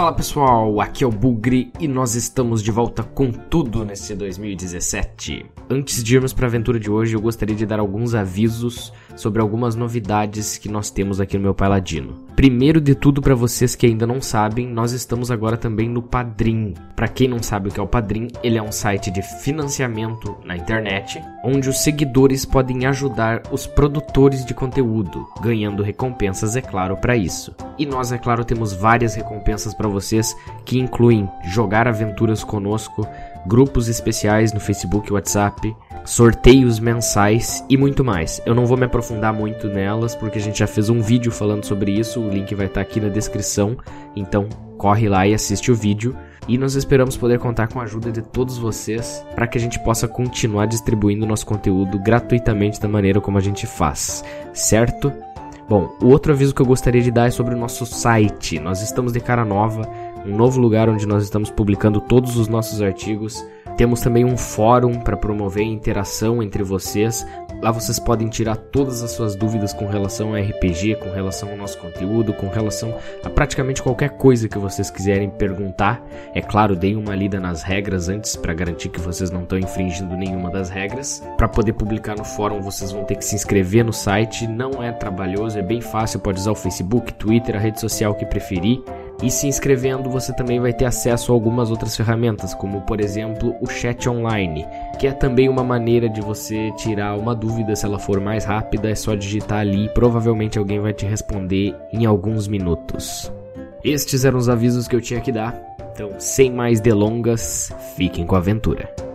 Fala pessoal, aqui é o Bugre e nós estamos de volta com tudo nesse 2017. Antes de irmos para a aventura de hoje, eu gostaria de dar alguns avisos sobre algumas novidades que nós temos aqui no meu Paladino. Primeiro de tudo, para vocês que ainda não sabem, nós estamos agora também no Padrim. Para quem não sabe o que é o Padrim, ele é um site de financiamento na internet, onde os seguidores podem ajudar os produtores de conteúdo, ganhando recompensas, é claro, para isso. E nós, é claro, temos várias recompensas para vocês que incluem jogar aventuras conosco, grupos especiais no Facebook e WhatsApp, sorteios mensais e muito mais. Eu não vou me aprofundar muito nelas porque a gente já fez um vídeo falando sobre isso, o link vai estar aqui na descrição, então corre lá e assiste o vídeo. E nós esperamos poder contar com a ajuda de todos vocês para que a gente possa continuar distribuindo nosso conteúdo gratuitamente da maneira como a gente faz, certo? Bom, o outro aviso que eu gostaria de dar é sobre o nosso site. Nós estamos de cara nova, um novo lugar onde nós estamos publicando todos os nossos artigos. Temos também um fórum para promover a interação entre vocês. Lá vocês podem tirar todas as suas dúvidas com relação a RPG, com relação ao nosso conteúdo, com relação a praticamente qualquer coisa que vocês quiserem perguntar. É claro, deem uma lida nas regras antes para garantir que vocês não estão infringindo nenhuma das regras. Para poder publicar no fórum, vocês vão ter que se inscrever no site. Não é trabalhoso, é bem fácil. Pode usar o Facebook, Twitter, a rede social que preferir. E se inscrevendo, você também vai ter acesso a algumas outras ferramentas, como por exemplo o chat online, que é também uma maneira de você tirar uma dúvida se ela for mais rápida, é só digitar ali e provavelmente alguém vai te responder em alguns minutos. Estes eram os avisos que eu tinha que dar, então sem mais delongas, fiquem com a aventura.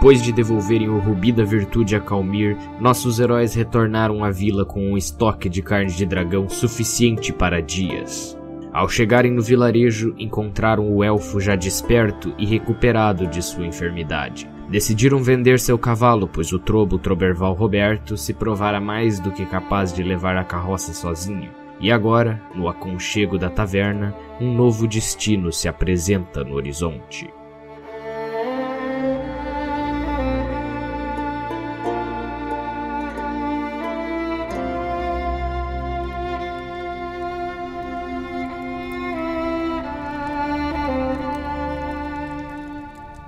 Depois de devolverem o rubi da virtude a Calmir, nossos heróis retornaram à vila com um estoque de carne de dragão suficiente para dias. Ao chegarem no vilarejo, encontraram o elfo já desperto e recuperado de sua enfermidade. Decidiram vender seu cavalo, pois o trobo Troberval Roberto se provara mais do que capaz de levar a carroça sozinho. E agora, no aconchego da taverna, um novo destino se apresenta no horizonte.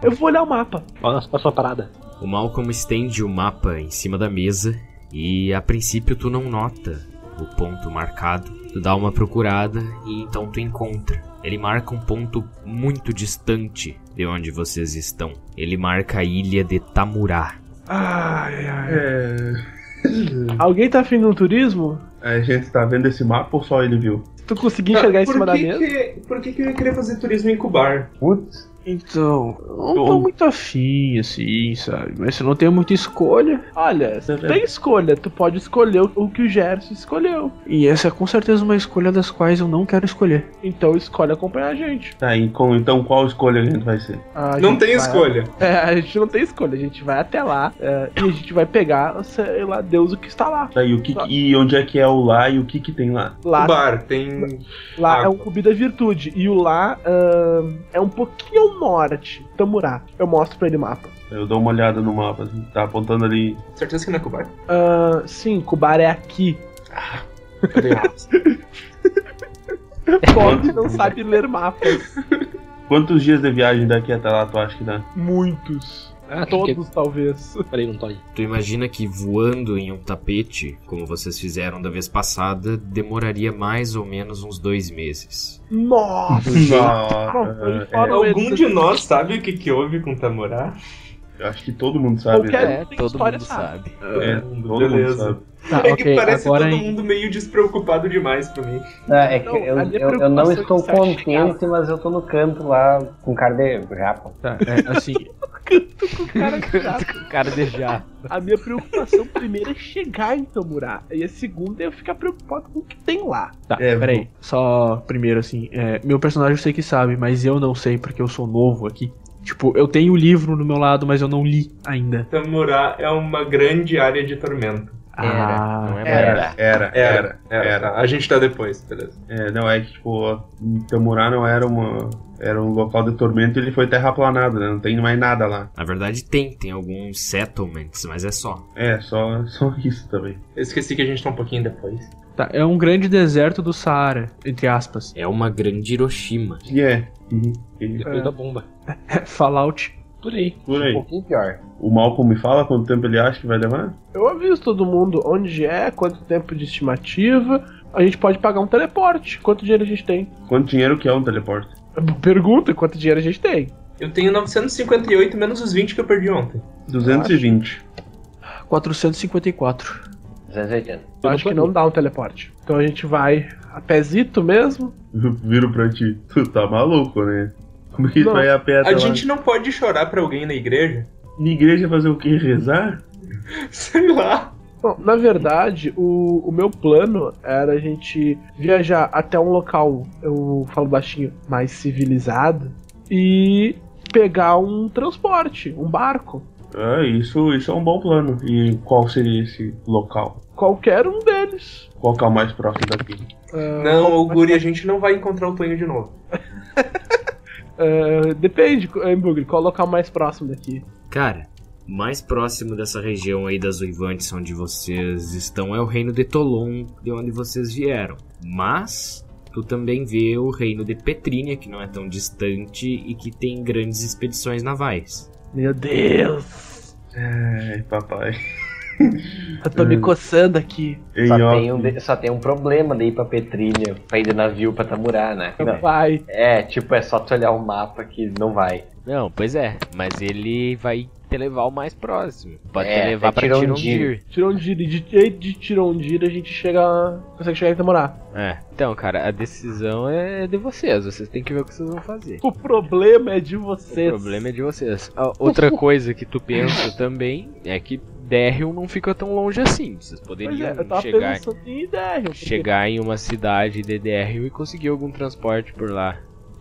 Eu vou olhar o mapa. Olha a sua parada. O Malcolm estende o mapa em cima da mesa e a princípio tu não nota o ponto marcado. Tu dá uma procurada e então tu encontra. Ele marca um ponto muito distante de onde vocês estão. Ele marca a ilha de Tamurá. Ai, ai. É, Alguém tá afim de um turismo? a gente tá vendo esse mapa ou só ele viu? Tu conseguiu enxergar em Por cima da que mesa? que- por que, que eu ia querer fazer turismo em Cubar? Putz, Então, eu não tô muito afim, assim, sabe? Mas se não tem muita escolha. Olha, tu tem escolha. Tu pode escolher o que o Gerson escolheu. E essa é com certeza uma escolha das quais eu não quero escolher. Então escolhe acompanhar a gente. tá, e com- então qual escolha a gente vai ser? A Não gente tem vai- escolha. É, a gente não tem escolha. A gente vai até lá é, e a gente vai pegar, sei lá, Deus o que está lá. Tá, e, o que, e onde é que é o lá e o que que tem lá? Lá, Cubar tem. lá é água. um cubi da virtude. E o lá ahn, é um pouquinho ao norte. Tamurá. Eu mostro pra ele o mapa. Eu dou uma olhada no mapa, assim, tá apontando ali. Certeza que não é Cubar? Ah, sim, Kubar é aqui. Cadê? Pobre não sabe ler mapas. Quantos dias de viagem daqui até lá tu acha que dá? Muitos. Ah, Todos, talvez. Peraí, não tô aí. Tu imagina que voando em um tapete, como vocês fizeram da vez passada, demoraria mais ou menos uns dois meses. Nossa! Não, Nossa, é, Algum de nós sabe o que, que houve com Tamurá? Eu acho que todo mundo sabe. Qualquer- né? É, tem todo história, mundo sabe. sabe. É, todo mundo Beleza. sabe. Tá, é que ok, parece agora todo em- mundo meio despreocupado demais pra mim. Não, é que Não, eu, minha eu, eu não estou é que contente, mas eu tô no canto lá com cara de japa. Tá, é, assim, Cara, chato. Cara de já. A minha preocupação primeiro é chegar em Tamurá. E a segunda é eu ficar preocupado com o que tem lá. tá, É, peraí. Só primeiro, assim, é, meu personagem eu sei que sabe, mas eu não sei porque eu sou novo aqui. Tipo, eu tenho o livro no meu lado, mas eu não li ainda. Tamurá é uma grande área de tormento. Era, não é. Era. Era, era, Era, era. A gente tá depois, beleza. É, não, é que, tipo, Tamurá não era uma. Era um local de tormento e ele foi terraplanado, né? Não tem mais nada lá. Na verdade tem, tem alguns settlements, mas é só. É, só, só isso também. Eu esqueci que a gente tá um pouquinho depois. Tá, é um grande deserto do Saara, entre aspas. É uma grande Hiroshima. E é. Uhum. Depois da bomba. Fallout. Por aí. Por Um aí. pouquinho pior. O Malcolm me fala quanto tempo ele acha que vai levar? Eu aviso todo mundo onde é, quanto tempo de estimativa. A gente pode pagar um teleporte. Quanto dinheiro a gente tem? Quanto dinheiro que é um teleporte? Pergunta quanto dinheiro a gente tem. Eu tenho 958 menos os 20 que eu perdi ontem. 220. 454. 280. Eu acho que não dá um teleporte. Então a gente vai a pezito mesmo. Eu viro pra ti. Tu tá maluco, né? Como que tu Não. vai a pé até A lá? gente não pode chorar pra alguém na igreja? Na igreja fazer o quê? Rezar? Sei lá. Bom, na verdade, o, o meu plano era a gente viajar até um local, eu falo baixinho, mais civilizado e pegar um transporte, um barco. Ah, isso, isso é um bom plano. E qual seria esse local? Qualquer um deles. Qual que é o mais próximo daqui? Ah, Não, Oguri, a gente não vai encontrar o Tonho de novo. ah, depende, Embugre, qual o local mais próximo daqui? Cara, mais próximo dessa região aí das Uivantes onde vocês estão é o reino de Tolon, de onde vocês vieram. Mas tu também vê o reino de Petrínia, que não é tão distante e que tem grandes expedições navais. Meu Deus! Ai, papai. Eu tô me coçando aqui. Só tem, um só tem um problema de ir pra Petrinha, pra ir de navio pra Tamurá, né? Não. Vai. É, tipo, é só tu olhar o mapa que não vai. Não, pois é, mas ele vai te levar o mais próximo. Pode É, te levar até pra Tirondir. Tirondir. E de, de Tirondir a gente chega. consegue chegar em Tamurá. É, então, cara, a decisão é de vocês. Vocês têm que ver o que vocês vão fazer. O problema é de O vocês. problema é de vocês. A outra coisa que tu pensa também é que Derrion não fica tão longe assim. Vocês poderiam é, eu tava chegar, pensando em ideia. porque chegar em uma cidade de Derrion e conseguir algum transporte por lá.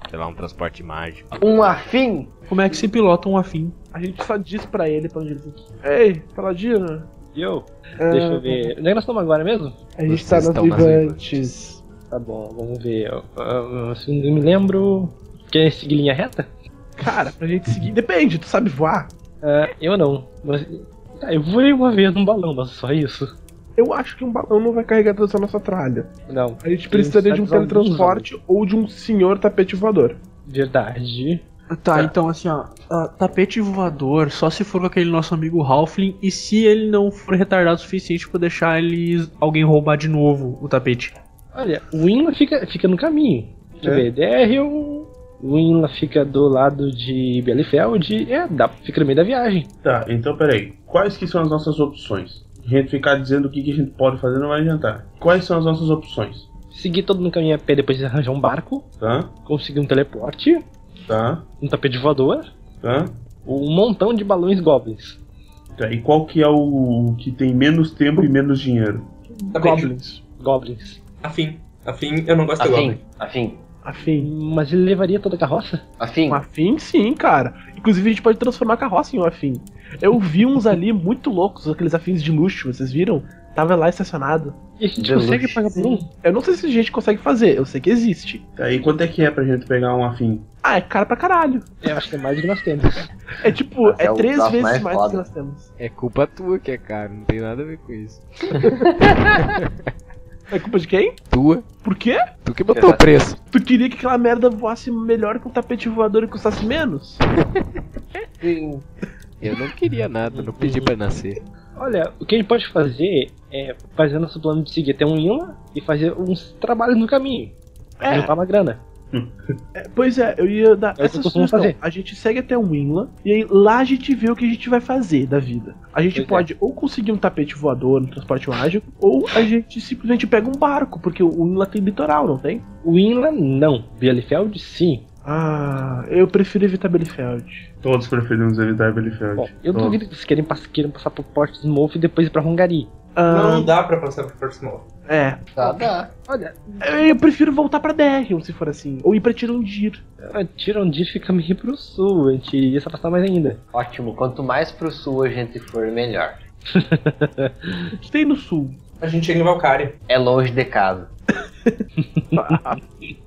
Sei lá, um transporte mágico. Um afim! Como é que se pilota um afim? A gente só diz pra ele pra onde ele tem. Ei, Paladino. E eu? ah, Deixa eu ver. Onde é que nós estamos agora mesmo? A gente Vocês tá nas Vivantes. Tá bom, vamos ver. Eu, eu, se eu me lembro. Quer seguir linha reta? Cara, pra gente seguir. Depende, tu sabe voar? Ah, eu não. Mas, tá, eu voei uma vez num balão, mas só isso. Eu acho que um balão não vai carregar toda essa nossa tralha. Não. A gente precisaria de um usar teletransporte ou de um senhor tapete voador. Verdade. Tá, então assim, ó. ah, tapete voador, só se for com aquele nosso amigo Halfling e se ele não for retardado o suficiente pra deixar ele alguém roubar de novo o tapete. Olha, o Inla fica, fica no caminho. Deixa eu É. ver. Derriel. O Inla fica do lado de Bielefeld. É, dá, fica no meio da viagem. Tá, então peraí. Quais que são as nossas opções? A gente ficar dizendo o que, que a gente pode fazer não vai adiantar. Quais são as nossas opções? Seguir todo no caminho a pé, depois arranjar um barco. Tá? Conseguir um teleporte. Tá? Um tapete voador. Tá? Um montão de balões goblins. Tá, e qual que é o que tem menos tempo e menos dinheiro? Goblins. Goblins. Afim. Afim, eu não gosto de Afim, Goblin. afim, Afim. Mas ele levaria toda a carroça? afim. Um afim, sim, cara. Inclusive, a gente pode transformar a carroça em um afim. Eu vi uns ali muito loucos, aqueles afins de luxo, vocês viram? Tava lá estacionado. E a gente De consegue luxo. pagar por um? Eu não sei se a gente consegue fazer, eu sei que existe. E quanto é que é pra gente pegar um afim? Ah, é cara pra caralho. Eu acho que é mais do que nós temos. É tipo, Mas é, é três vezes mais mais do que nós temos. É culpa tua que é caro, não tem nada a ver com isso. É culpa de quem? Tua? Por quê? Tu que botou o preço. Tu queria que aquela merda voasse melhor que um tapete voador e custasse menos? Sim. Eu não queria nada, não pedi pra nascer. Olha, o que a gente pode fazer é fazer nosso plano de seguir até um Inla e fazer uns trabalhos no caminho. É. Juntar uma grana. É, pois é, eu ia dar É essa sugestão. fazer. A gente segue até o Winla e aí lá a gente vê o que a gente vai fazer da vida. A gente Pois é. pode ou conseguir um tapete voador no transporte mágico, ou a gente simplesmente pega um barco, porque o Winla tem litoral, não tem? O Inla, não. Bielefeld, sim. Ah, eu prefiro evitar Belifeld. Todos preferimos evitar Belifeld. Bom, eu Todos. duvido que vocês querem, queiram passar por Portsmouth e depois ir pra Hungary. Ah, Não dá pra passar por Portsmouth. É. Tá, dá. Olha, Eu, prefiro voltar pra Derrion, se for assim. Ou ir pra Tirondir. Tirondir fica meio pro sul, a gente iria se afastar mais ainda. Ótimo, quanto mais pro sul a gente for, melhor. Tem no sul? A gente chega em Valkyria. É longe de casa.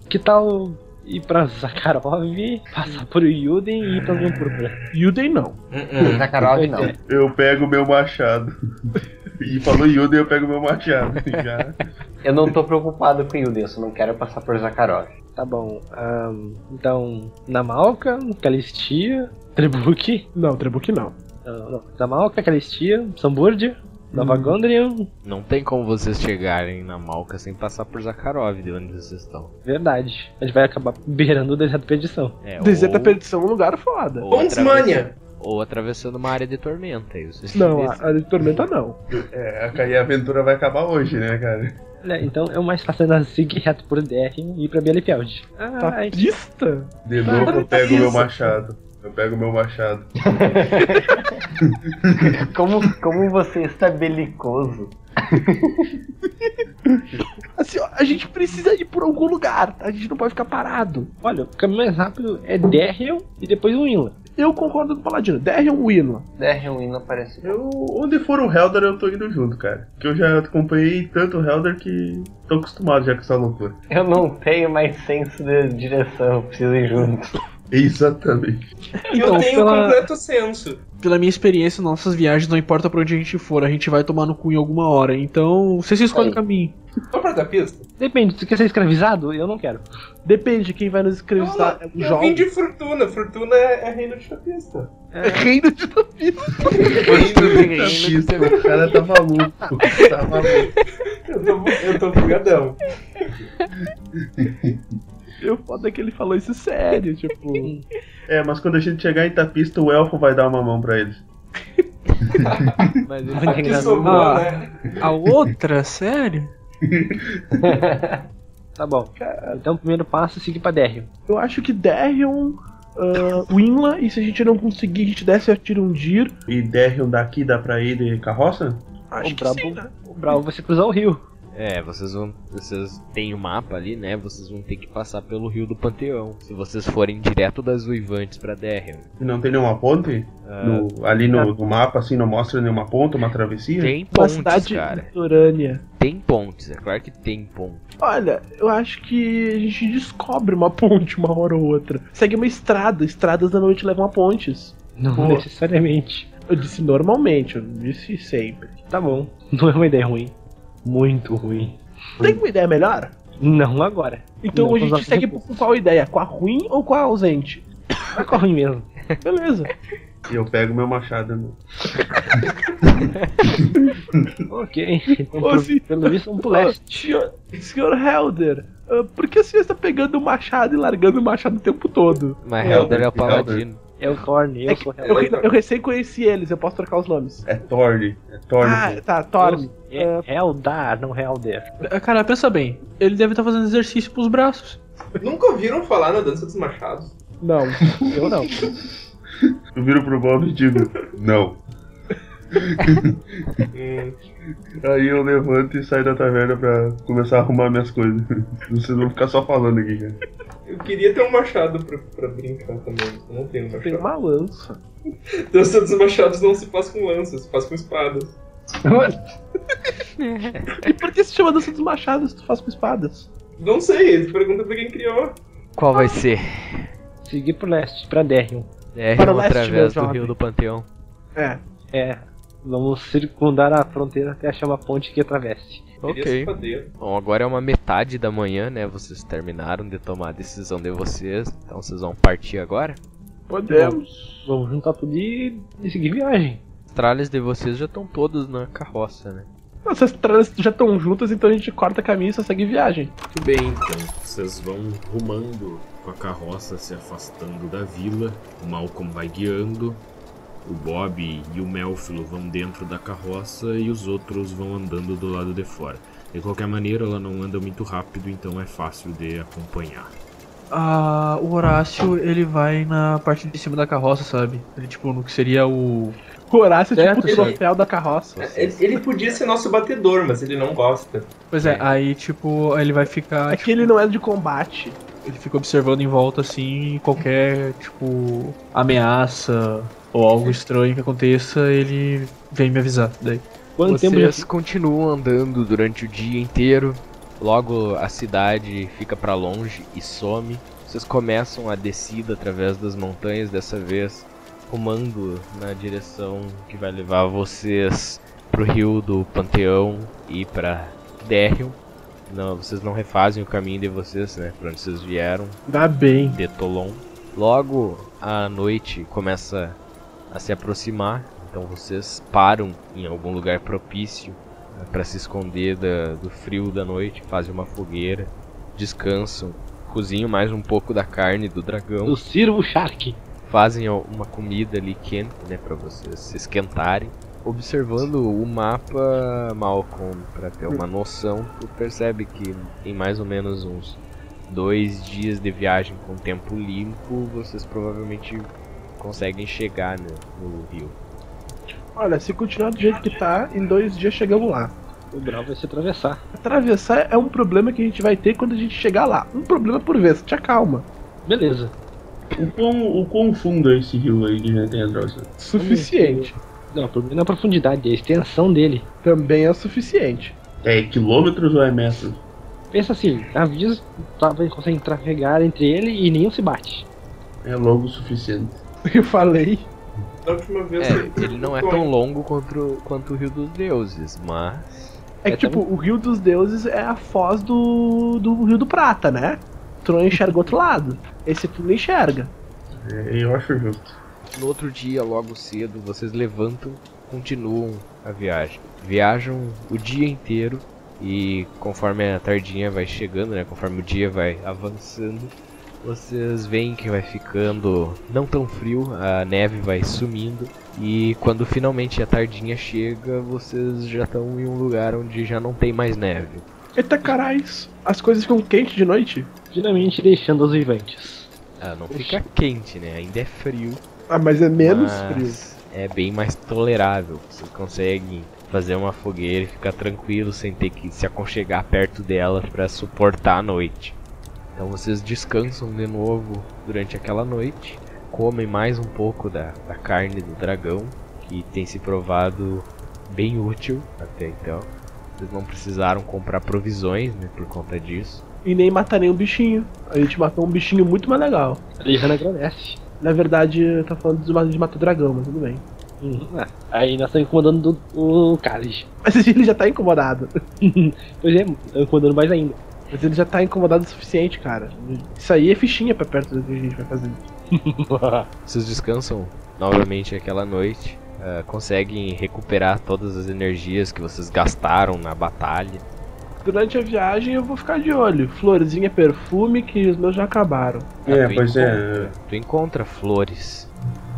Que tal ir pra Zakharov, passar por Yuden e ir pra Púrpura? Yuden não. Uh-uh. Zakharov não. Eu pego meu machado. E falou Yoda, eu pego meu machado. Já. Eu não tô preocupado com Yuden, eu só não quero passar por Zakharov. Tá bom. ahn, então, Namalka, Calistia, Trebuch. Não, Trebuch não. Não, não. Namalka, Calistia, Samburdia, Nova Gondrian. Não tem como vocês chegarem na Malca sem passar por Zakharov, de onde vocês estão. Verdade. A gente vai acabar beirando o deserto de perdição. É, Deserto da ou- Perdição é um lugar foda. atravessa- Ou atravessando uma área de tormenta. Aí vocês Não, a, a de Tormenta não. É, a, e a aventura vai acabar hoje, né, cara? Olha, então é o mais fácil ainda seguir reto por DR e ir pra Bielefeld. Ah, a gente- Tapista? De Ah, novo eu tá pego meu isso. machado. Eu pego meu machado. Como, como você está belicoso. Assim, ó, a gente precisa ir por algum lugar, tá? A gente não pode ficar parado. Olha, o caminho mais rápido é Derriel e depois o Inla. Eu concordo com o Paladino. Derrion Winla. DR um hino parece. Eu, onde for o Helder, eu tô indo junto, cara. Porque eu já acompanhei tanto o Helder que tô acostumado já com essa loucura. Eu não tenho mais senso de direção, preciso ir junto. Exatamente. Então, eu tenho pela- completo senso. Pela minha experiência, nossas viagens, não importa pra onde a gente for, a gente vai tomar no cu em alguma hora. Então, vocês escolhem o Aí. caminho. Vamos pra dar pista? Depende, se quer ser escravizado, eu não quero. Depende, quem vai nos escravizar é o eu vim jovem. de Fortuna. Fortuna é, é reino de tapista. É reino de tapista. o cara tá maluco. Tá maluco. Eu tô, eu tô bugadão. E o foda é que ele falou isso sério, tipo. É, mas quando a gente chegar em Tapista, o elfo vai dar uma mão pra eles. Mas ele que sobrou, Ah. né? A outra? Sério? Tá bom. Então o primeiro passo é seguir pra Derriel. Eu acho que Derrion, uh, Winla, e se a gente não conseguir, a gente desce a Tirondir. E Derrion daqui dá pra ir de carroça? Acho o que brabo, sim, né? o brabo vai ser cruzar o rio. É, vocês vão. Vocês têm o mapa ali, né? Vocês vão ter que passar pelo rio do Panteão. Se vocês forem direto das Uivantes pra Derrion. Não tem nenhuma ponte? Ah, No- ali no, no mapa, assim, não mostra nenhuma ponte, uma travessia? Tem Uma pontes, cidade cara. litorânea. Tem pontes, é claro que tem pontes. Olha, eu acho que a gente descobre uma ponte uma hora ou outra. Segue uma estrada, estradas da noite levam a pontes. Não Pô. necessariamente. Eu disse normalmente, eu não disse sempre. Tá bom. Não é uma ideia ruim. Muito ruim. Tem uma ideia melhor? Não agora. Então Não, a gente segue com qual ideia? Com a ruim ou com a ausente? Vai com a ruim mesmo. Beleza. E eu pego meu machado. Né? Ok. Então, Ô, por- pelo visto, vamos pro Ô, leste. senhor, senhor Helder, ah, por que o senhor está pegando o machado e largando o machado o tempo todo? Mas É, Helder é o paladino. É o Thorn, eu É que sou eu, Helder. eu recém conheci eles, eu posso trocar os nomes. É Thorne. É Thorne. Ah, tá, Torme. É Heldar, não Helder. Ah, Cara, pensa bem. Ele deve estar fazendo exercício pros braços. Nunca ouviram falar na dança dos machados? Não, eu não. Eu viro pro Bob e digo, não. Aí eu levanto e saio da taverna pra começar a arrumar minhas coisas. Vocês vão ficar só falando aqui, cara. Eu queria ter um machado pra, pra brincar também. Eu não tenho um Tem machado. uma lança. Dança dos machados não se faz com lanças, se faz com espadas. E por que se chama dança dos machados se tu faz com espadas? Não sei, pergunta pra quem criou. Qual vai ser? Seguir pro leste, pra Derrion. Derrion Para o leste, meu através do jovem. rio do Panteão. É. É. Vamos circundar a fronteira até achar uma ponte que atravesse. Ok. Bom, agora é uma metade da manhã, né? Vocês terminaram de tomar a decisão de vocês. Então vocês vão partir agora. Podemos. Vamos juntar tudo e, e seguir viagem. Os tralhas de vocês já estão todos na carroça, né? Essas tralhas já estão juntas, então a gente corta caminho e só segue viagem. Muito bem, então. Vocês vão rumando com a carroça se afastando da vila. O Malcolm vai guiando. O Bob e o Melfilo vão dentro da carroça e os outros vão andando do lado de fora. De qualquer maneira, ela não anda muito rápido, então é fácil de acompanhar. Ah, o Horácio, ele vai na parte de cima da carroça, sabe? Ele, tipo, no que seria o. O Horácio é tipo Certo, o troféu da carroça. Ele, ele podia ser nosso batedor, mas ele não gosta. Pois é, aí, tipo, ele vai ficar. É que ele não é de combate. Ele fica observando em volta, assim, qualquer, tipo, ameaça ou algo estranho que aconteça, ele vem me avisar. Daí. Quanto tempo já Vocês continuam andando durante o dia inteiro. Logo a cidade fica pra longe e some. Vocês começam a descida através das montanhas, dessa vez rumando na direção que vai levar vocês pro rio do Panteão e pra Derrion. Não, vocês não refazem o caminho de vocês, né? Pra onde vocês vieram Dá bem. de Tolon. Logo a noite começa a se aproximar, então vocês param em algum lugar propício para se esconder da- do frio da noite, fazem uma fogueira, descansam, cozinham mais um pouco da carne do dragão, O Sirvo Shark. fazem uma comida ali quente, né, para vocês se esquentarem. Observando o mapa, Malcolm, para ter uma noção, tu percebe que em mais ou menos uns dois dias de viagem com tempo limpo, vocês provavelmente conseguem chegar né, no rio. Olha, se continuar do jeito que tá, em dois dias chegamos lá. O Brau vai se atravessar. Atravessar é um problema que a gente vai ter quando a gente chegar lá. Um problema por vez, te acalma. Beleza. O quão, o quão fundo é esse rio aí de gente Drosa? Suficiente. Não, o problema é a profundidade, é a extensão dele. Também é o suficiente. É quilômetros ou é metros? Pensa assim, navios tá, conseguem trafegar entre ele e nenhum se bate. É logo o suficiente. Eu falei. Da última vez. É, ele não é tão longo quanto, quanto o Rio dos Deuses, mas É que, É, tipo, o Rio dos Deuses é a foz do, do Rio do Prata, né? Tu não enxerga o outro lado. Esse tu não enxerga. É, eu acho justo. No outro dia, logo cedo, vocês levantam, continuam a viagem. Viajam o dia inteiro e conforme a tardinha vai chegando, né, conforme o dia vai avançando, vocês veem que vai ficando não tão frio, a neve vai sumindo e quando finalmente a tardinha chega, vocês já estão em um lugar onde já não tem mais neve. Eita carais, as coisas ficam quentes de noite. Finalmente deixando os vivantes. Ah, não fica quente, né? Ainda é frio, Ah, mas é menos mas frio. É bem mais tolerável. Vocês conseguem fazer uma fogueira e ficar tranquilo sem ter que se aconchegar perto dela para suportar a noite. Então vocês descansam de novo durante aquela noite, comem mais um pouco da, da carne do dragão, que tem se provado bem útil até então. Vocês não precisaram comprar provisões né, por conta disso. E nem matar nenhum bichinho. A gente matou um bichinho muito mais legal. A Lejana agradece. Na verdade, tá falando de ma- de matar dragão, mas tudo bem. Uhum. Ah, aí nós estamos incomodando do- o Khalid. Mas ele já tá incomodado. Pois é, incomodando mais ainda. Mas ele já tá incomodado o suficiente, cara. Isso aí é fichinha pra perto do que a gente vai fazer. Vocês descansam novamente aquela noite, ah, conseguem recuperar todas as energias que vocês gastaram na batalha. Durante a viagem eu vou ficar de olho. Florzinha perfume que os meus já acabaram. É, tu pois encontra, é. Tu encontra flores.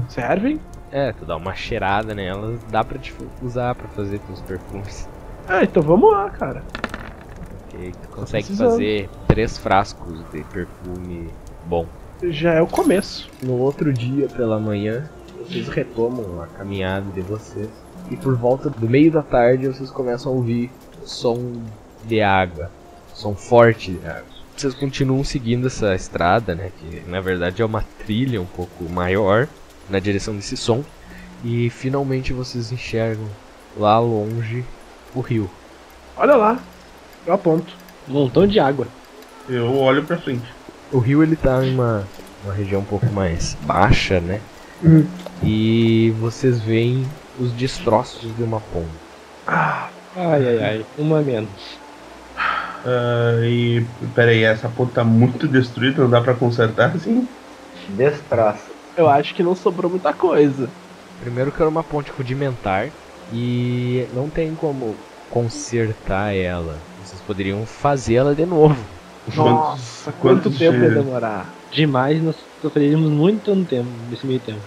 Servem? É, tu dá uma cheirada nelas, dá pra te usar pra fazer teus perfumes. Ah, então vamos lá, cara. Ok, tu consegue precisando. fazer três frascos de perfume bom. Já é o começo. No outro dia, pela manhã, vocês retomam a caminhada de vocês. E por volta do meio da tarde, vocês começam a ouvir som de água. Som forte de água. Vocês continuam seguindo essa estrada, né? Que na verdade é uma trilha um pouco maior na direção desse som. E finalmente vocês enxergam lá longe o rio. Olha lá. Eu aponto. Um montão de água. Eu olho pra frente. O rio ele tá em uma, uma região um pouco mais baixa, né? Hum. E vocês veem os destroços de uma ponte. Ah, Ai, ai, ai. Uma menos. Ah, e pera aí, essa ponte tá muito destruída, não dá pra consertar assim? Destroça. eu acho que não sobrou muita coisa. Primeiro que era uma ponte rudimentar e não tem como consertar ela. Vocês poderiam fazê-la de novo. Nossa, quanto quanto tempo ia de- demorar? Demais, nós sofreríamos muito no tempo, nesse meio tempo.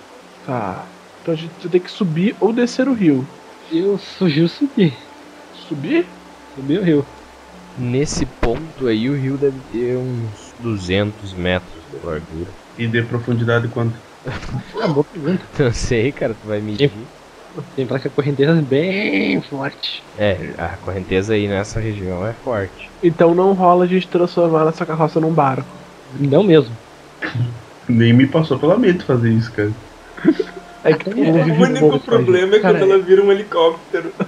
Tá. Então a gente tem que subir ou descer o rio. Eu sugiro subir. Subir? Subir o rio. Nesse ponto aí, o rio deve ter uns 200 metros de largura. E de profundidade quanto? Ah, boa pergunta. Não sei, cara, tu vai medir. Tem placa correnteza bem forte. É, a correnteza aí nessa região é forte. Então não rola a gente transformar nossa carroça num barco. Não mesmo. Nem me passou pela mente fazer isso, cara. É que mundo O único problema é Cara, quando ela vira um helicóptero.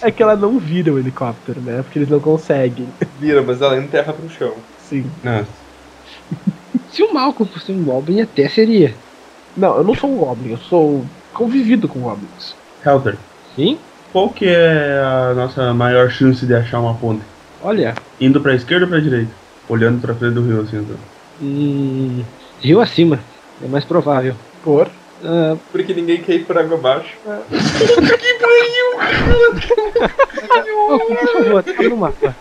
É que ela não vira o helicóptero, né? Porque eles não conseguem. Vira, mas ela enterra pro chão. Sim. Nossa. Se o Malcolm fosse um Goblin, até seria. Não, eu não sou um Goblin, eu sou convivido com Goblins. Helter, Sim? qual que é a nossa maior chance de achar uma ponte? Olha, Indo pra esquerda ou pra direita? Olhando pra frente do rio, assim, então. hum, rio acima. É mais provável. Por? Ah, Porque ninguém quer ir por água abaixo. Malcolm, por favor, abre o mapa.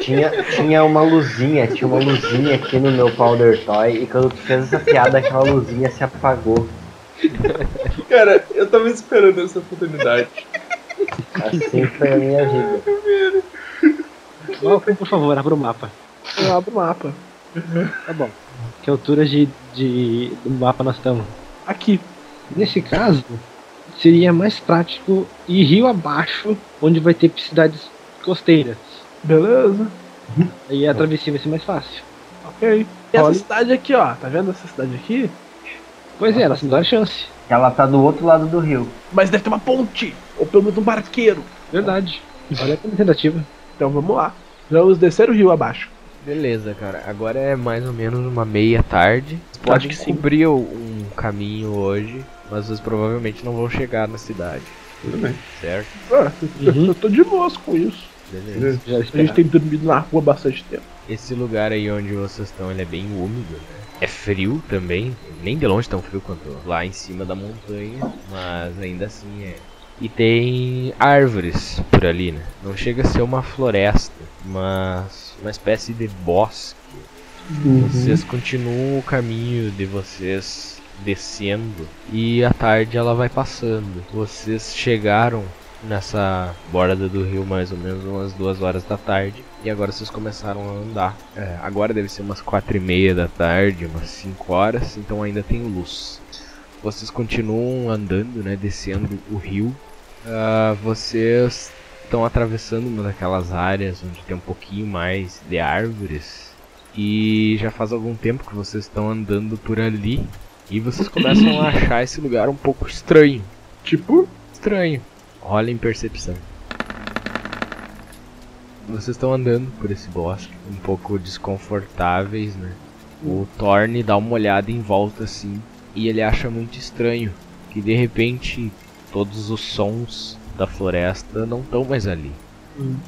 Tinha, tinha uma luzinha, tinha uma luzinha aqui no meu Powder Toy e quando tu fez essa piada, aquela luzinha se apagou. Cara, eu tava esperando essa oportunidade. Assim foi a minha vida. Malcolm, por favor, abra o mapa. Eu abro o mapa. Tá bom. Que altura de, de, do mapa nós estamos? Aqui. Nesse caso, seria mais prático ir rio abaixo, onde vai ter cidades costeiras. Beleza. Aí a travessia vai ser mais fácil. Ok. E essa cidade aqui, ó. Tá vendo essa cidade aqui? Pois é, nós temos a chance. Ela tá do outro lado do rio. Mas deve ter uma ponte. Ou pelo menos um barqueiro. Verdade. Olha a tentativa. Então vamos lá. Vamos descer o rio abaixo. Beleza, cara. Agora é mais ou menos uma meia tarde. Podem que o- um caminho hoje, mas vocês provavelmente não vão chegar na cidade, Tudo bem. certo? Ah, Uhum. Eu tô de boas com isso. Beleza. Já A gente tem dormido na rua bastante tempo. Esse lugar aí onde vocês estão, ele é bem úmido, né? É frio também, nem de longe tão frio quanto lá em cima da montanha, mas ainda assim é. E tem árvores por ali, né? Não chega a ser uma floresta, mas uma espécie de bosque. Vocês continuam o caminho de vocês descendo e a tarde ela vai passando. Vocês chegaram nessa borda do rio mais ou menos umas duas horas da tarde e agora vocês começaram a andar. É, agora deve ser umas quatro e meia da tarde, umas 5 horas, então ainda tem luz. Vocês continuam andando, né, descendo o rio. Ah, vocês estão atravessando uma daquelas áreas onde tem um pouquinho mais de árvores e já faz algum tempo que vocês estão andando por ali e vocês começam a achar esse lugar um pouco estranho. Tipo, Estranho. Rola em percepção. Vocês estão andando por esse bosque, um pouco desconfortáveis, né? O Thorne dá uma olhada em volta assim e ele acha muito estranho que de repente todos os sons da floresta não estão mais ali.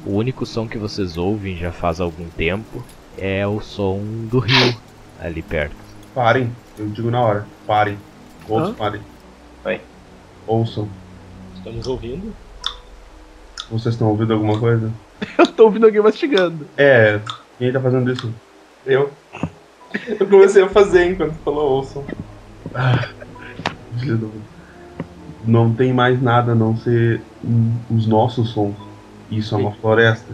O único som que vocês ouvem já faz algum tempo é o som do rio ali perto. Parem. Eu digo na hora. Parem. Ouçam, Hã? parem. Oi. Ouçam. Estamos ouvindo? Vocês estão ouvindo alguma coisa? eu tô ouvindo alguém mastigando. É. Quem tá fazendo isso? Eu. Eu comecei a fazer enquanto falou ouçam. Do- Não tem mais nada a não ser os nossos sons. Isso é uma floresta.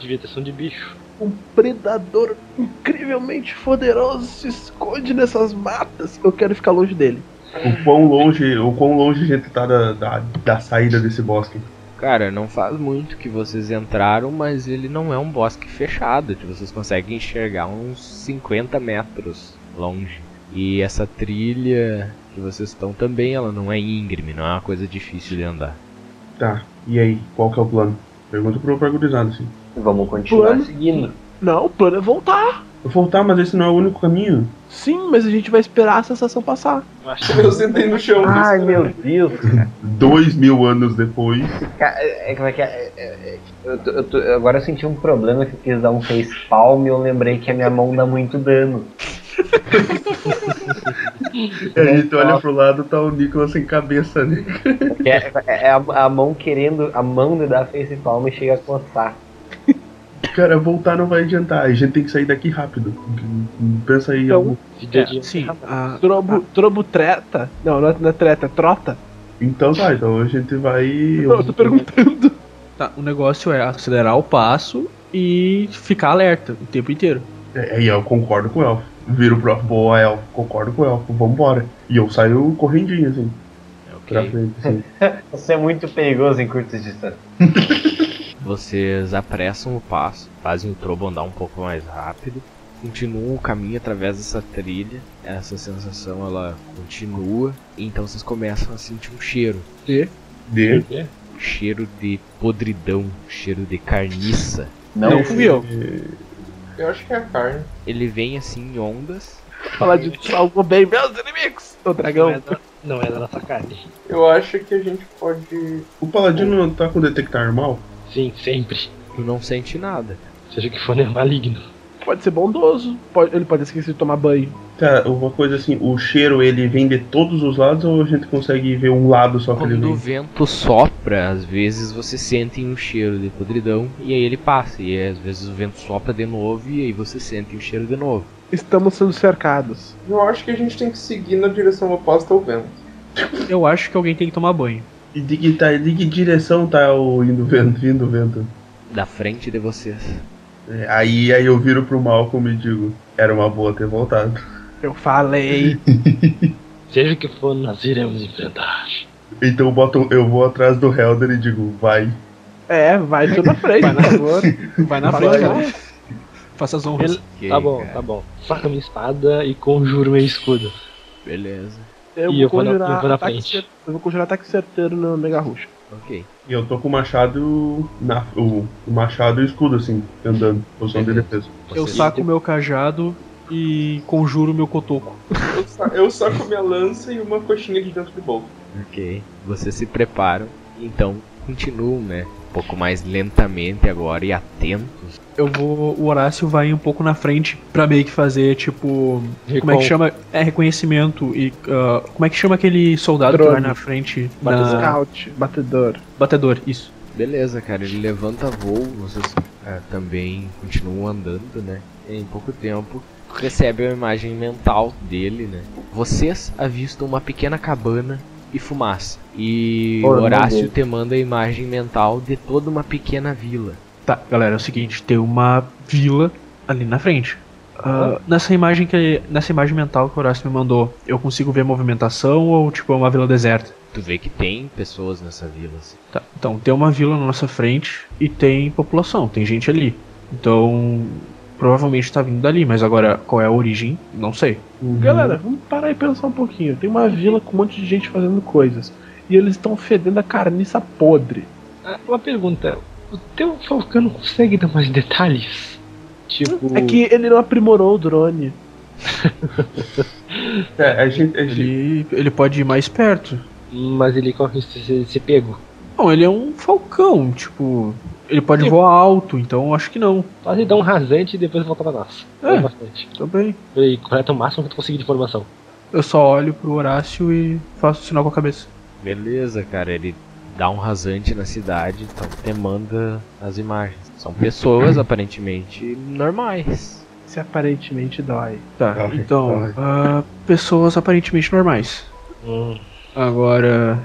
Devia ter som de bicho. Um predador incrivelmente poderoso se esconde nessas matas. Eu quero ficar longe dele. O quão longe, o quão longe a gente tá da, da, da saída desse bosque. Cara, não faz muito que vocês entraram, mas ele não é um bosque fechado. Tipo, vocês conseguem enxergar uns 50 metros longe. E essa trilha que vocês estão também, ela não é íngreme, não é uma coisa difícil de andar. Tá. E aí, qual que é o plano? Pergunta pro pergurizado, assim. Vamos continuar Plano. seguindo. Não, o plano é voltar. Eu vou voltar, mas esse não é o único caminho. Sim, mas a gente vai esperar a sensação passar. Eu sentei no chão. Ai meu? Deus. Dois mil anos depois. Ca- É, como é que é? É, é, Eu agora eu senti um problema que eu quis dar um face palm e eu lembrei que a minha mão dá muito dano. E a gente olha pro lado, tá o Nicolas sem cabeça, né? É, é a, a mão querendo, a mão de dar face palma e chega a coçar. Cara, voltar não vai adiantar. A gente tem que sair daqui rápido. Pensa aí. Então, algum- É, sim, a, Trobo, trobo treta? Não, não é, não é treta, é trota? Então tá, então a gente vai. Não, eu tô perguntando. tá, o negócio é acelerar o passo e ficar alerta o tempo inteiro. É, aí eu concordo com o Elfo. Viro pro Elfo, boa Elfo, concordo com o Elfo, vambora. E eu saio correndinho, assim, pra Ok. frente, assim. Você é muito perigoso em curtas distâncias. Vocês apressam o passo, fazem o Trobo andar um pouco mais rápido, continuam o caminho através dessa trilha. Essa sensação ela continua, e então vocês começam a sentir um cheiro, De. um cheiro de podridão, cheiro de carniça. Não, fui eu. Eu acho que é a carne. Ele vem assim em ondas. Falar de salvou bem meus inimigos. O Não é, dragão. da, não é da nossa carne. Eu acho que a gente pode. O Paladino não tá com detectar mal? Sim, sempre. Tu não sente nada. Seja o que for, é maligno. Pode ser bondoso. Pode, ele pode esquecer de tomar banho. Tá, uma coisa assim, o cheiro ele vem de todos os lados ou a gente consegue ver um lado só que ele Quando o vento sopra, às vezes você sente um cheiro de podridão e aí ele passa. E aí, às vezes o vento sopra de novo e aí você sente o cheiro de novo. Estamos sendo cercados. Eu acho que a gente tem que seguir na direção oposta ao vento. Eu acho que alguém tem que tomar banho. E de que, tá, de que direção tá o indo vento, vindo o vento? Da frente de vocês. É, aí, aí eu viro pro Malcolm e digo, era uma boa ter voltado. Eu falei. Seja o que for, nós iremos enfrentar. Então eu, boto, eu vou atrás do Helder e digo, vai. É, vai tudo na frente, Vai na- favor. Vai na frente, vai. cara. Faça as honras. Ok, tá bom, cara. tá bom. Saca minha espada e conjuro meu escudo. Beleza. Eu E vou eu vou na- conjurar eu vou na ataque frente. cer- Eu vou conjurar ataque certeiro no Mega Rush. Ok. E eu tô com o machado, na, o, o machado e o escudo, assim, andando, posição de defesa. Eu saco meu cajado e conjuro meu cotoco. Eu, sa eu saco minha lança e uma coxinha de dentro do bolso. Ok. Vocês se preparam. Então continuam, né? Um pouco mais lentamente agora e atentos. Eu vou. O Horácio vai um pouco na frente pra meio que fazer, tipo. Como é que chama? É reconhecimento e. ah, como é que chama aquele soldado que Drone. vai na frente? Batedor. Na... Scout, batedor. Batedor, isso. Beleza, cara. Ele levanta voo. Vocês ah, também continuam andando, né? Em pouco tempo. Recebe a imagem mental dele, né? Vocês avistam uma pequena cabana e fumaça. E Pô, Horácio te manda a imagem mental de toda uma pequena vila. Tá, galera, é o seguinte, tem uma vila ali na frente. Ah, nessa imagem que. Nessa imagem mental que o Horácio me mandou, eu consigo ver movimentação ou tipo é uma vila deserta? Tu vê que tem pessoas nessa vila. assim. Tá, então tem uma vila na nossa frente e tem população, tem gente ali. Então. Provavelmente tá vindo dali, mas agora qual é a origem? Não sei. Galera, vamos parar e pensar um pouquinho. Tem uma vila com um monte de gente fazendo coisas. E eles estão fedendo a carniça podre. Ah, Uma pergunta. O teu falcão consegue dar mais detalhes? Tipo. É que ele não aprimorou o drone. É, a gente, a gente Ele, ele pode ir mais perto. Mas ele corre ser, ser pego. Não, ele é um falcão, tipo. Ele pode Sim. voar alto, então acho que não. Só ele dá um rasante e depois volta pra nós. É. Bastante. Também. Ele completa o máximo que tu conseguir de informação. Eu só olho pro Horácio e faço sinal com a cabeça. Beleza, cara. Ele dá um rasante na cidade, então te manda as imagens. São pessoas aparentemente normais. Se aparentemente dói. Tá, Ai, então. ai. ah, pessoas aparentemente normais. Hum. Agora.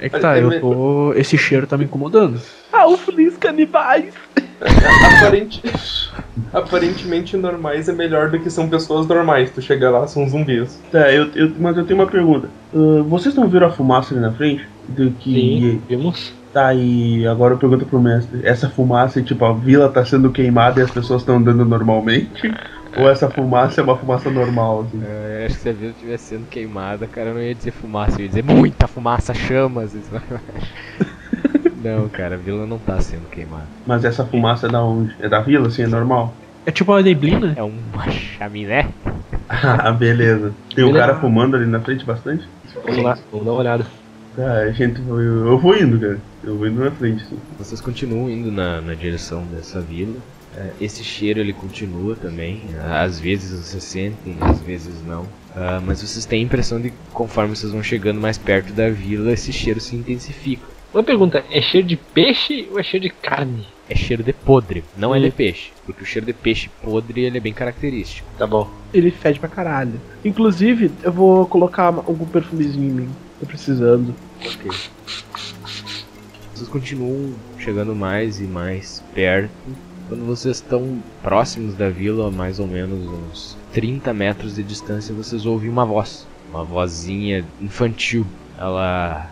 É que tá, eu tô. Esse cheiro tá me incomodando. Ah, o Feliz Canibais! Aparente... Aparentemente normais é melhor do que são pessoas normais. Tu chega lá, são zumbis. Tá, eu, eu, mas eu tenho uma pergunta. Ah, vocês não viram a fumaça ali na frente? Do que. Sim, vimos. Tá, e agora eu pergunto pro mestre: essa fumaça, tipo, a vila tá sendo queimada e as pessoas estão andando normalmente? Ou essa fumaça é uma fumaça normal, assim? Eu acho que se a vila estivesse sendo queimada, cara, eu não ia dizer fumaça, eu ia dizer muita fumaça, chamas. Não, cara, a vila não tá sendo queimada. Mas essa fumaça é da onde? É da vila, assim, é normal? É tipo uma neblina? É uma chaminé. Ah, beleza. Tem um cara fumando ali na frente bastante? Vamos lá, vamos dar uma olhada. Tá, a gente. Eu, eu vou indo, cara. Eu vou indo na frente, sim. Vocês continuam indo na, na direção dessa vila. É, Esse cheiro ele continua também. Às vezes vocês sentem, às vezes não. Ah, mas vocês têm a impressão de que conforme vocês vão chegando mais perto da vila, esse cheiro se intensifica. Uma pergunta, é cheiro de peixe ou é cheiro de carne? É cheiro de podre, não é Hum. de peixe. Porque o cheiro de peixe podre ele é bem característico. Tá bom. Ele fede pra caralho. Inclusive, eu vou colocar algum perfumezinho em mim. Tô precisando. Ok. Vocês continuam chegando mais e mais perto. Quando vocês estão próximos da vila, a mais ou menos uns 30 metros de distância, vocês ouvem uma voz. Uma vozinha infantil. Ela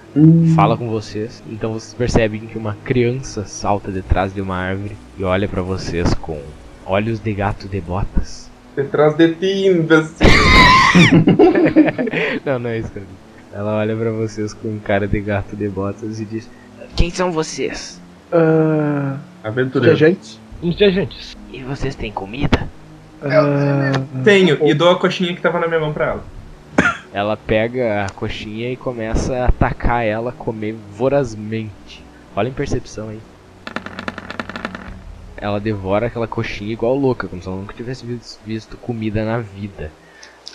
fala com vocês. Então vocês percebem que uma criança salta de trás de uma árvore e olha pra vocês com olhos de gato de botas. Detrás de ti, imbecil. Não, não é isso, cara. Ela olha pra vocês com cara de gato de botas e diz: Quem são vocês? Ah. Aventureiro. Viajantes? Uns viajantes. E vocês têm comida? Ah, Tenho, e dou a coxinha que tava na minha mão pra ela. Ela pega a coxinha e começa a atacar ela, comer vorazmente. Olha em percepção aí. Ela devora aquela coxinha igual louca, como se ela nunca tivesse vis- visto comida na vida.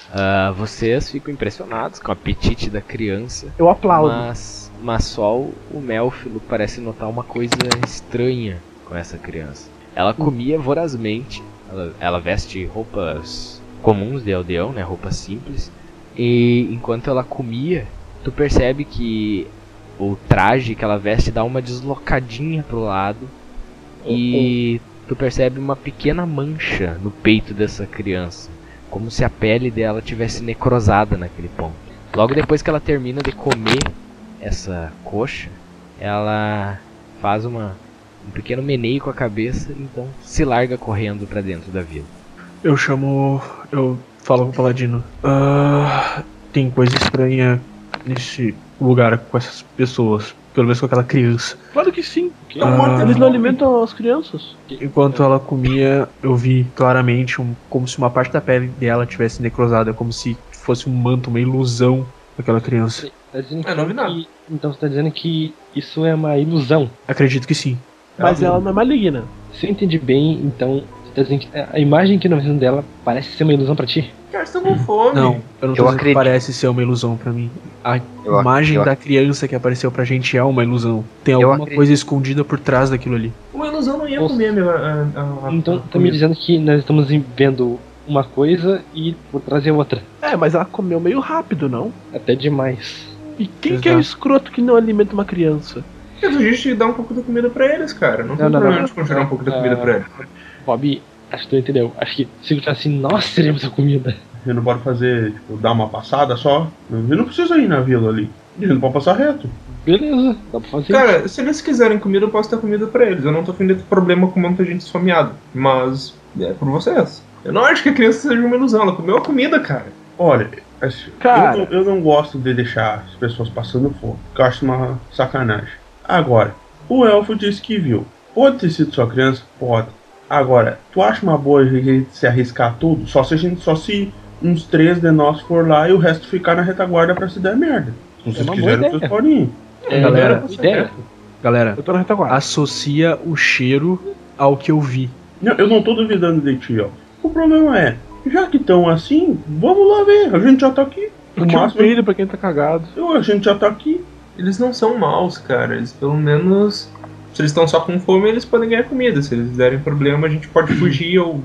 Ah, vocês ficam impressionados com o apetite da criança, eu aplaudo. mas, mas só o, o Melfilo parece notar uma coisa estranha com essa criança. Ela comia vorazmente, ela, ela veste roupas comuns de aldeão, né, roupas simples, e enquanto ela comia, tu percebe que o traje que ela veste dá uma deslocadinha pro lado e tu percebe uma pequena mancha no peito dessa criança, como se a pele dela tivesse necrosada naquele ponto. Logo depois que ela termina de comer essa coxa, ela faz uma um pequeno meneio com a cabeça, então se larga correndo pra dentro da vila. Eu chamo. Eu falo com o Paladino. "Ah, tem coisa estranha nesse lugar com essas pessoas. Pelo menos com aquela criança. Claro que sim. Ah, Eles não alimentam as crianças. Enquanto ela comia, eu vi claramente um, como se uma parte da pele dela tivesse necrosada, como se fosse um manto, uma ilusão daquela criança. Tá dizendo É, não vi nada. que- Então você tá dizendo que isso é uma ilusão. Acredito que sim. Mas ela não é maligna. Se eu entendi bem, então tá que a imagem que nós vemos dela parece ser uma ilusão pra ti? Cara, estão com fome. Não, eu não Eu dizendo que acredito. parece ser uma ilusão pra mim. A Eu imagem eu ac- da criança que apareceu pra gente é uma ilusão. Tem Eu alguma acredito. coisa escondida por trás daquilo ali. Uma ilusão não ia Nossa. comer a minha. A, a, a, Então tá me dizendo que nós estamos vendo uma coisa e por trás é outra. É, mas ela comeu meio rápido, não? Até demais. E quem que é o Exato. escroto que não alimenta uma criança? A gente dá um pouco da comida pra eles, cara. Não tem Não, não, problema não. de continuar um pouco da comida Ah. pra eles. Bob, acho que tu entendeu. Acho que se eu assim, nós teremos a comida. Gente não pode fazer, tipo, dar uma passada só. Gente não precisa ir na vila ali. A gente não pode passar reto. Beleza, dá pra fazer. Cara, se eles quiserem comida, eu posso dar comida pra eles. Eu não tô afim de ter problema com muita gente esfomeada. Mas é por vocês. Eu não acho que a criança seja uma ilusão. Ela comeu a comida, cara. Olha, assim, Cara. eu, não- eu não gosto de deixar as pessoas passando fome. porque Eu acho uma sacanagem. Agora, o elfo disse que viu. Pode ter sido sua criança? Pode. Agora, tu acha uma boa a gente se arriscar tudo? Só se a gente. Só se uns três de nós for lá e o resto ficar na retaguarda pra se der merda. Se vocês boa quiserem, vocês podem ir. É, Galera, ideia. Galera, Eu tô na retaguarda. associa o cheiro ao que eu vi. Não, eu não tô duvidando de ti, ó. O problema é, já que estão assim, vamos lá ver. A gente já tá aqui. O máximo, peido pra quem tá cagado. eu, a gente já tá aqui. Eles não são maus, cara. Eles pelo menos. Se eles estão só com fome, eles podem ganhar comida. Se eles derem problema, a gente pode fugir ou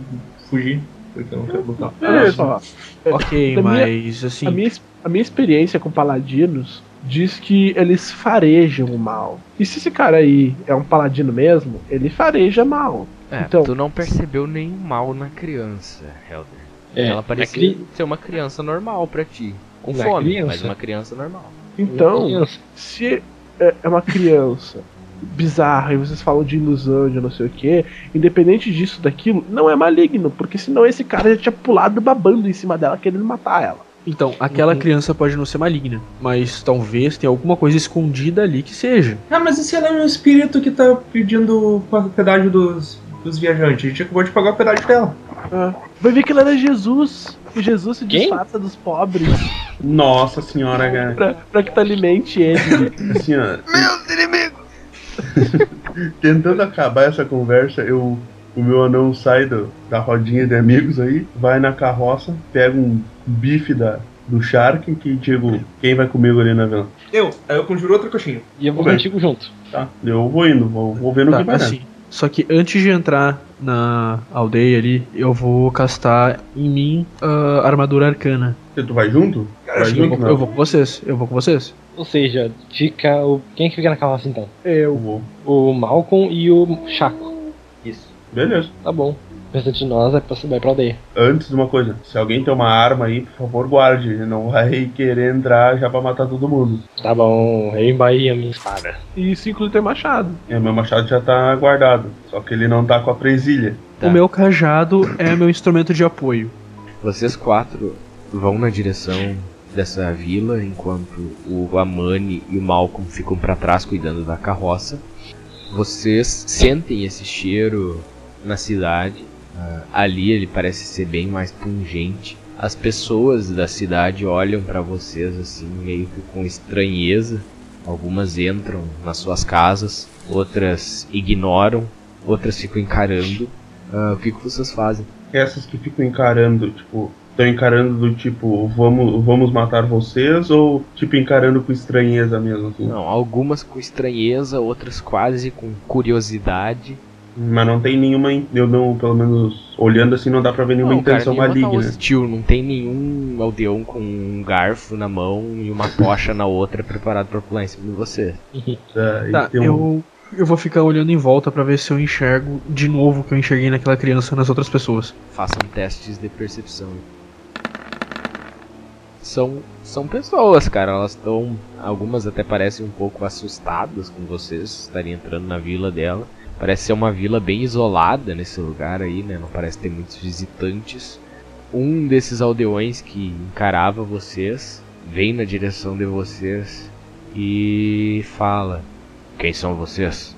fugir. Porque eu não quero lutar. Olha Beleza. só. Ok, minha- mas assim. A minha, a minha experiência com paladinos diz que eles farejam o mal. E se esse cara aí é um paladino mesmo, ele fareja mal. É, Então- tu não percebeu nenhum mal na criança, Helder. É, Ela parecia cri- ser uma criança normal pra ti. Com Na fome, criança. mas uma criança normal. Então, criança. se é é uma criança bizarra e vocês falam de ilusão, de não sei o que, independente disso, daquilo, não é maligno, porque senão esse cara já tinha pulado babando em cima dela querendo matar ela. Então, aquela criança pode não ser maligna, mas talvez tenha alguma coisa escondida ali que seja. Ah, mas e se ela é um espírito que tá pedindo o pedágio dos, dos viajantes? A gente acabou de pagar o pedágio dela. Ah, vai ver que ela era Jesus. E Jesus se Quem? disfarça dos pobres Nossa senhora, cara. pra, pra que tu alimente ele. Ó. Meus inimigos! Tentando acabar essa conversa, eu. O meu anão sai do- da rodinha de amigos aí, vai na carroça, pega um bife da, do Shark que digo quem vai comigo ali na vila. Eu, aí eu conjuro outra coxinha. E eu vou Bem. contigo junto. Tá, eu vou indo, vou, vou vendo o Tá, que vai dar. Só que antes de entrar na aldeia ali, eu vou castar em mim a armadura arcana. Você, Tu vai junto? Cara, vai sim, Eu junto, vou, eu vou com vocês, eu vou com vocês. Ou seja, fica o. Quem é que fica na carroça então? Eu vou. O Malcolm e o Chaco. Isso. Beleza. Tá bom. Restante de nós vai pra, vai pra aldeia. Antes de uma coisa, se alguém tem uma arma aí, por favor, guarde. Não vai querer entrar já pra matar todo mundo. Tá bom, eu embaí a minha espada. E isso inclui ter machado. É, meu machado já tá guardado. Só que ele não tá com a presilha. Tá. O meu cajado é meu instrumento de apoio. Vocês quatro vão na direção dessa vila, enquanto o Amani e o Malcolm ficam pra trás cuidando da carroça. Vocês sentem esse cheiro na cidade. Ah, ali ele parece ser bem mais pungente. As pessoas da cidade olham pra vocês assim, meio que com estranheza. Algumas entram nas suas casas, outras ignoram, outras ficam encarando. Ah, o que, que vocês fazem? Essas que ficam encarando, tipo, estão encarando do tipo, vamos, vamos matar vocês ou tipo encarando com estranheza mesmo assim? Não, algumas com estranheza, outras quase com curiosidade. Mas não tem nenhuma, eu não, pelo menos olhando assim, não dá pra ver nenhuma não, cara, intenção nenhuma tá maligna. hostil, não tem nenhum aldeão com um garfo na mão e uma tocha na outra preparado pra pular em cima de você. Tá, e Tá, tem um- eu, eu vou ficar olhando em volta pra ver se eu enxergo de novo o que eu enxerguei naquela criança nas outras pessoas. Façam testes de percepção. São, são pessoas, cara. Elas estão. Algumas até parecem um pouco assustadas com vocês estarem entrando na vila dela. Parece ser uma vila bem isolada nesse lugar aí, né? Não parece ter muitos visitantes. Um desses aldeões que encarava vocês vem na direção de vocês e fala: Quem são vocês?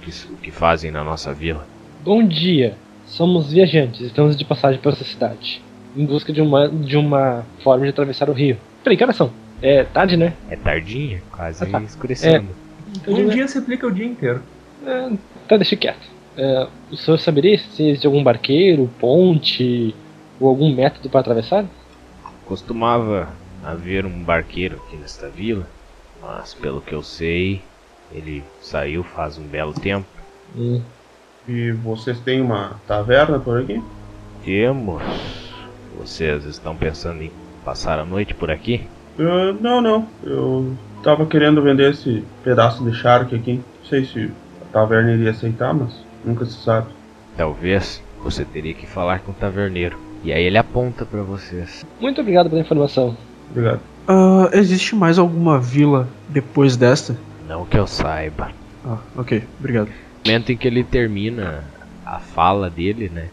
O que, que fazem na nossa vila? Bom dia. Somos viajantes, estamos de passagem por essa cidade. Em busca de uma, de uma forma de atravessar o rio. Peraí, que horas são? É tarde, né? É tardinha, quase Ah, tá. escurecendo. Um dia você aplica o dia inteiro. É, tá, deixa quieto. É, o senhor saberia se existe algum barqueiro, ponte ou algum método para atravessar? Costumava haver um barqueiro aqui nesta vila, mas pelo que eu sei, ele saiu faz um belo tempo. Hum, E vocês têm uma taverna por aqui? Temos. Vocês estão pensando em passar a noite por aqui? Ah, não, não. Eu tava querendo vender esse pedaço de shark aqui. Não sei se taverna iria aceitar, mas nunca se sabe. Talvez você teria que falar com o taverneiro. E aí ele aponta pra vocês. Muito obrigado pela informação. Obrigado. Ah, existe mais alguma vila depois desta? Não que eu saiba. Ah, ok, obrigado. No momento em que ele termina a fala dele, né?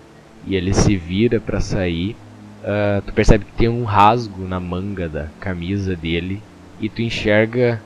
E ele se vira pra sair, ah, tu percebe que tem um rasgo na manga da camisa dele e tu enxerga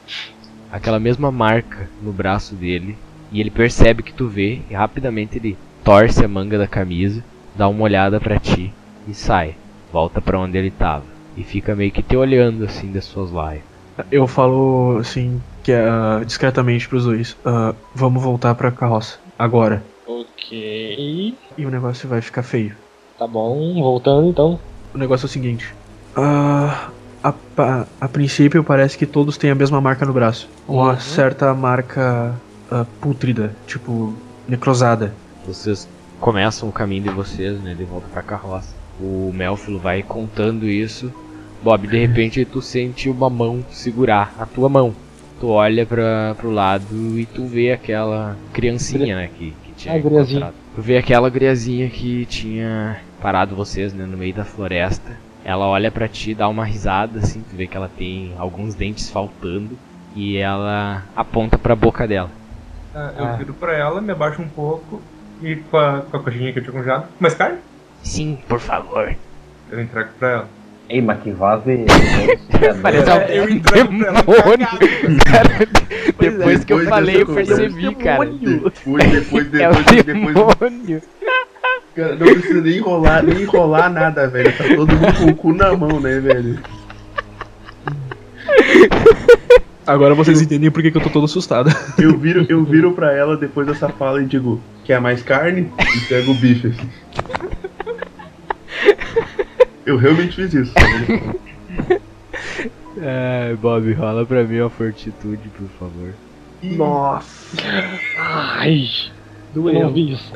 aquela mesma marca no braço dele e ele percebe que tu vê e rapidamente ele torce a manga da camisa, dá uma olhada pra ti e sai, volta pra onde ele tava e fica meio que te olhando assim das suas laias. Eu falo assim, que é ah, discretamente pros dois. ah, vamos voltar pra carroça. Agora. Ok. E o negócio vai ficar feio. Tá bom, voltando então. O negócio é o seguinte. ah, a, pa- a princípio parece que todos têm a mesma marca no braço. Uma Uhum. certa marca ah, pútrida, tipo necrosada. Vocês começam o caminho de vocês, né, de volta pra carroça. O Melfilo vai contando isso. Bob, de repente tu sente uma mão segurar a tua mão. Tu olha pra, pro lado e tu vê aquela criancinha, né, que, que tinha A encontrado. Tu vê aquela guriazinha que tinha parado vocês, né, no meio da floresta. Ela olha pra ti, dá uma risada, assim, tu vê que ela tem alguns dentes faltando. E ela aponta pra boca dela. Ah, eu Ah. viro pra ela, me abaixo um pouco e com a, com a coxinha que eu tinha congelado. Mais carne? Sim, por favor. Eu entrego pra ela. Ei, mas que vaso é Parece? É, eu entrego pra ela demônio. Cara, Pois é, depois que eu depois falei, eu percebi, cara. Depois, depois, É o depois, depois, demônio. Cara, não precisa nem enrolar, nem enrolar nada, velho. Tá todo mundo com o cu na mão, né, velho? Agora vocês entendem por que, que eu tô todo assustado. Eu viro, eu viro pra ela depois dessa fala e digo, quer mais carne? E pego o bife. assim. Eu realmente fiz isso. É, Bob, rola pra mim uma fortitude, por favor. Nossa. Ai, Doeu. isso.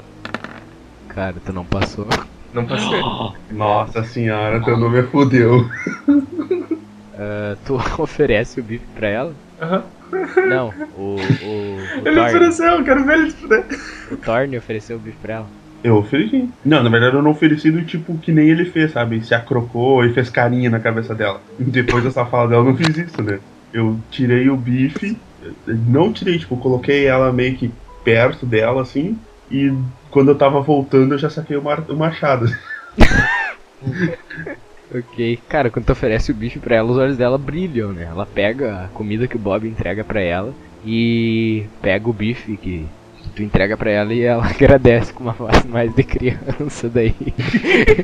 Cara, tu não passou. Não passei. Nossa senhora, teu nome é fudeu. Ah, tu oferece o bife pra ela? Aham. Não, o. O, o, Ele Thorne, ofereceu, eu quero ver ele se fuder. o Thorne ofereceu o bife pra ela. Eu ofereci. Não, na verdade eu não ofereci do tipo que nem ele fez, sabe? Se acrocou e fez carinha na cabeça dela. Depois dessa fala dela, eu não fiz isso, né? Eu tirei o bife, não tirei, tipo, coloquei ela meio que perto dela, assim, e quando eu tava voltando eu já saquei o, mar- o machado. Ok. Cara, quando tu oferece o bife pra ela, os olhos dela brilham, né? Ela pega a comida que o Bob entrega pra ela e pega o bife que tu entrega pra ela e ela agradece com uma face mais de criança daí.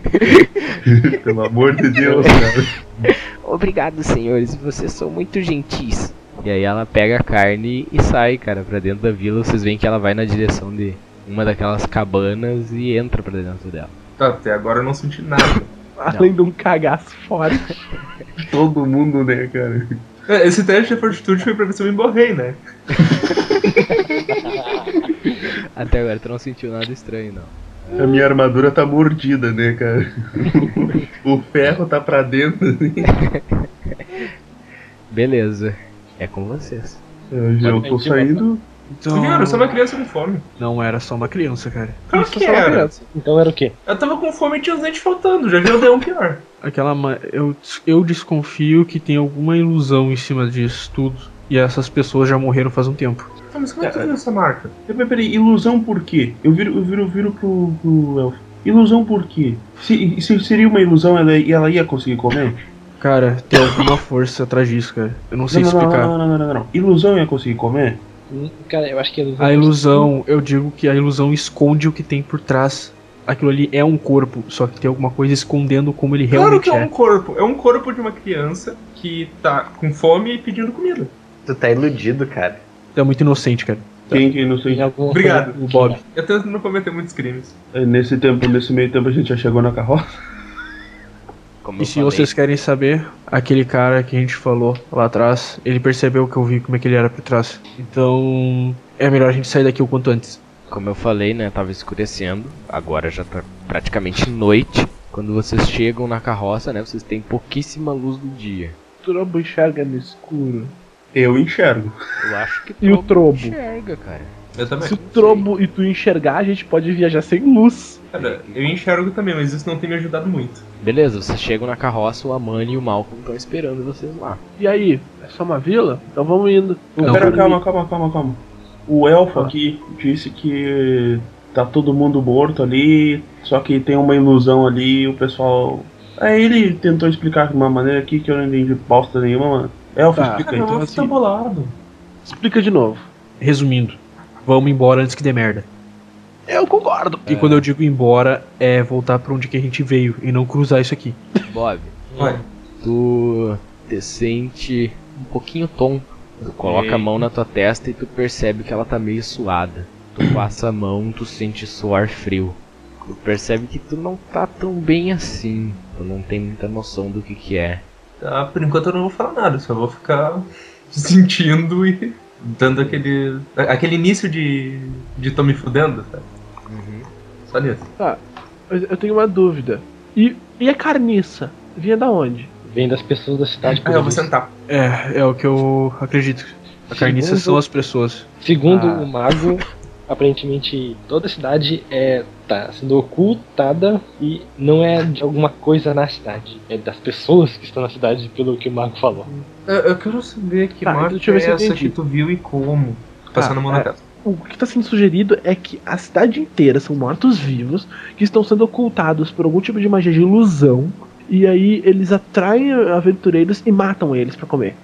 Pelo amor de Deus, cara. Obrigado, senhores, vocês são muito gentis. E aí ela pega a carne e sai, cara, pra dentro da vila. Vocês veem que ela vai na direção de uma daquelas cabanas e entra pra dentro dela. Tá, até agora eu não senti nada. Além de um cagaço forte. Todo mundo, né, cara? É, Esse teste de fortitude foi pra ver se eu me emborrei, né? Até agora tu não sentiu nada estranho, não. A minha armadura tá mordida, né, cara? o ferro tá pra dentro. assim. Beleza, é com vocês. Eu já tô saindo. Então. Senhor, eu sou uma criança com fome. Não era só uma criança, cara. Claro Isso que só uma era. criança. Então era o quê? Eu tava com fome e tinha os dentes faltando, já viu o um pior. Aquela. ma- Eu, eu desconfio que tem alguma ilusão em cima disso tudo. E essas pessoas já morreram faz um tempo. Ah, mas como é que tu viu essa marca? Peraí, peraí, ilusão por quê? Eu viro, eu viro, eu viro pro, pro elfo. Ilusão por quê? Se, se seria uma ilusão, ela, ela ia conseguir comer? Cara, tem alguma força atrás disso, cara. Eu não sei não, não, explicar. não, não, não, não, não, não. Ilusão ia conseguir comer? Hum, Cara, eu acho que A ilusão, eu digo que a ilusão esconde o que tem por trás. Aquilo ali é um corpo, só que tem alguma coisa escondendo como ele Claro realmente que é um é. corpo. É um corpo de uma criança que tá com fome e pedindo comida. Tu tá iludido, cara. Tu é muito inocente, cara. Quem que não sei. Tem alguma Obrigado. O Bob. Eu tento não cometer muitos crimes. É, Nesse tempo, nesse meio tempo a gente já chegou na carroça. Como E se falei, vocês querem saber, aquele cara que a gente falou lá atrás, ele percebeu que eu vi como é que ele era por trás. Então, é melhor a gente sair daqui o quanto antes. como eu falei, né, tava escurecendo. Agora já tá praticamente noite. Quando vocês chegam na carroça, né, vocês têm pouquíssima luz do dia. Trobo enxerga no escuro. Eu enxergo. Eu acho que E o trobo? enxerga, cara. Eu também. Se o trobo e tu enxergar, a gente pode viajar sem luz. Cara, eu enxergo também, mas isso não tem me ajudado muito. Beleza, vocês chegam na carroça, o Amani e o Malcolm estão esperando vocês lá. E aí? É só uma vila? Então vamos indo. Não, Pera, cara. calma, calma, calma, calma. O elfo Ah. aqui disse que tá todo mundo morto ali, só que tem uma ilusão ali, o pessoal. Aí ele tentou explicar de uma maneira aqui que eu não entendi bosta nenhuma, mano. Elfo, Tá. explica aí. então eu assim- tá bolado. Explica de novo. Resumindo, vamos embora antes que dê merda. Eu concordo. E quando eu digo embora, é voltar pra onde que a gente veio e não cruzar isso aqui. Bob, Vai. tu te sente um pouquinho tonto. Tu coloca a mão na tua testa e tu percebe que ela tá meio suada. Tu passa a mão, tu sente suor frio. Tu percebe que tu não tá tão bem assim. Tu não tem muita noção do que que é. Tá, por enquanto eu não vou falar nada, só vou ficar sentindo e dando aquele. aquele início de. de tô me fudendo, sabe? Só nisso. Eu tenho uma dúvida. E, e a carniça? Vinha da onde? Vem das pessoas da cidade. Ah, eu vou sentar. É, é o que eu acredito. A carniça Segundo- são as pessoas. Segundo Ah. o mago, aparentemente toda a cidade é tá sendo ocultada e não é de alguma coisa na cidade, é das pessoas que estão na cidade, pelo que o mago falou. Eu, eu quero saber que Tá, marca deixa eu ver se é eu essa entendi. que tu viu e como. Passando a mão na é. testa. O que está sendo sugerido é que a cidade inteira são mortos-vivos que estão sendo ocultados por algum tipo de magia de ilusão. E aí eles atraem aventureiros e matam eles pra comer.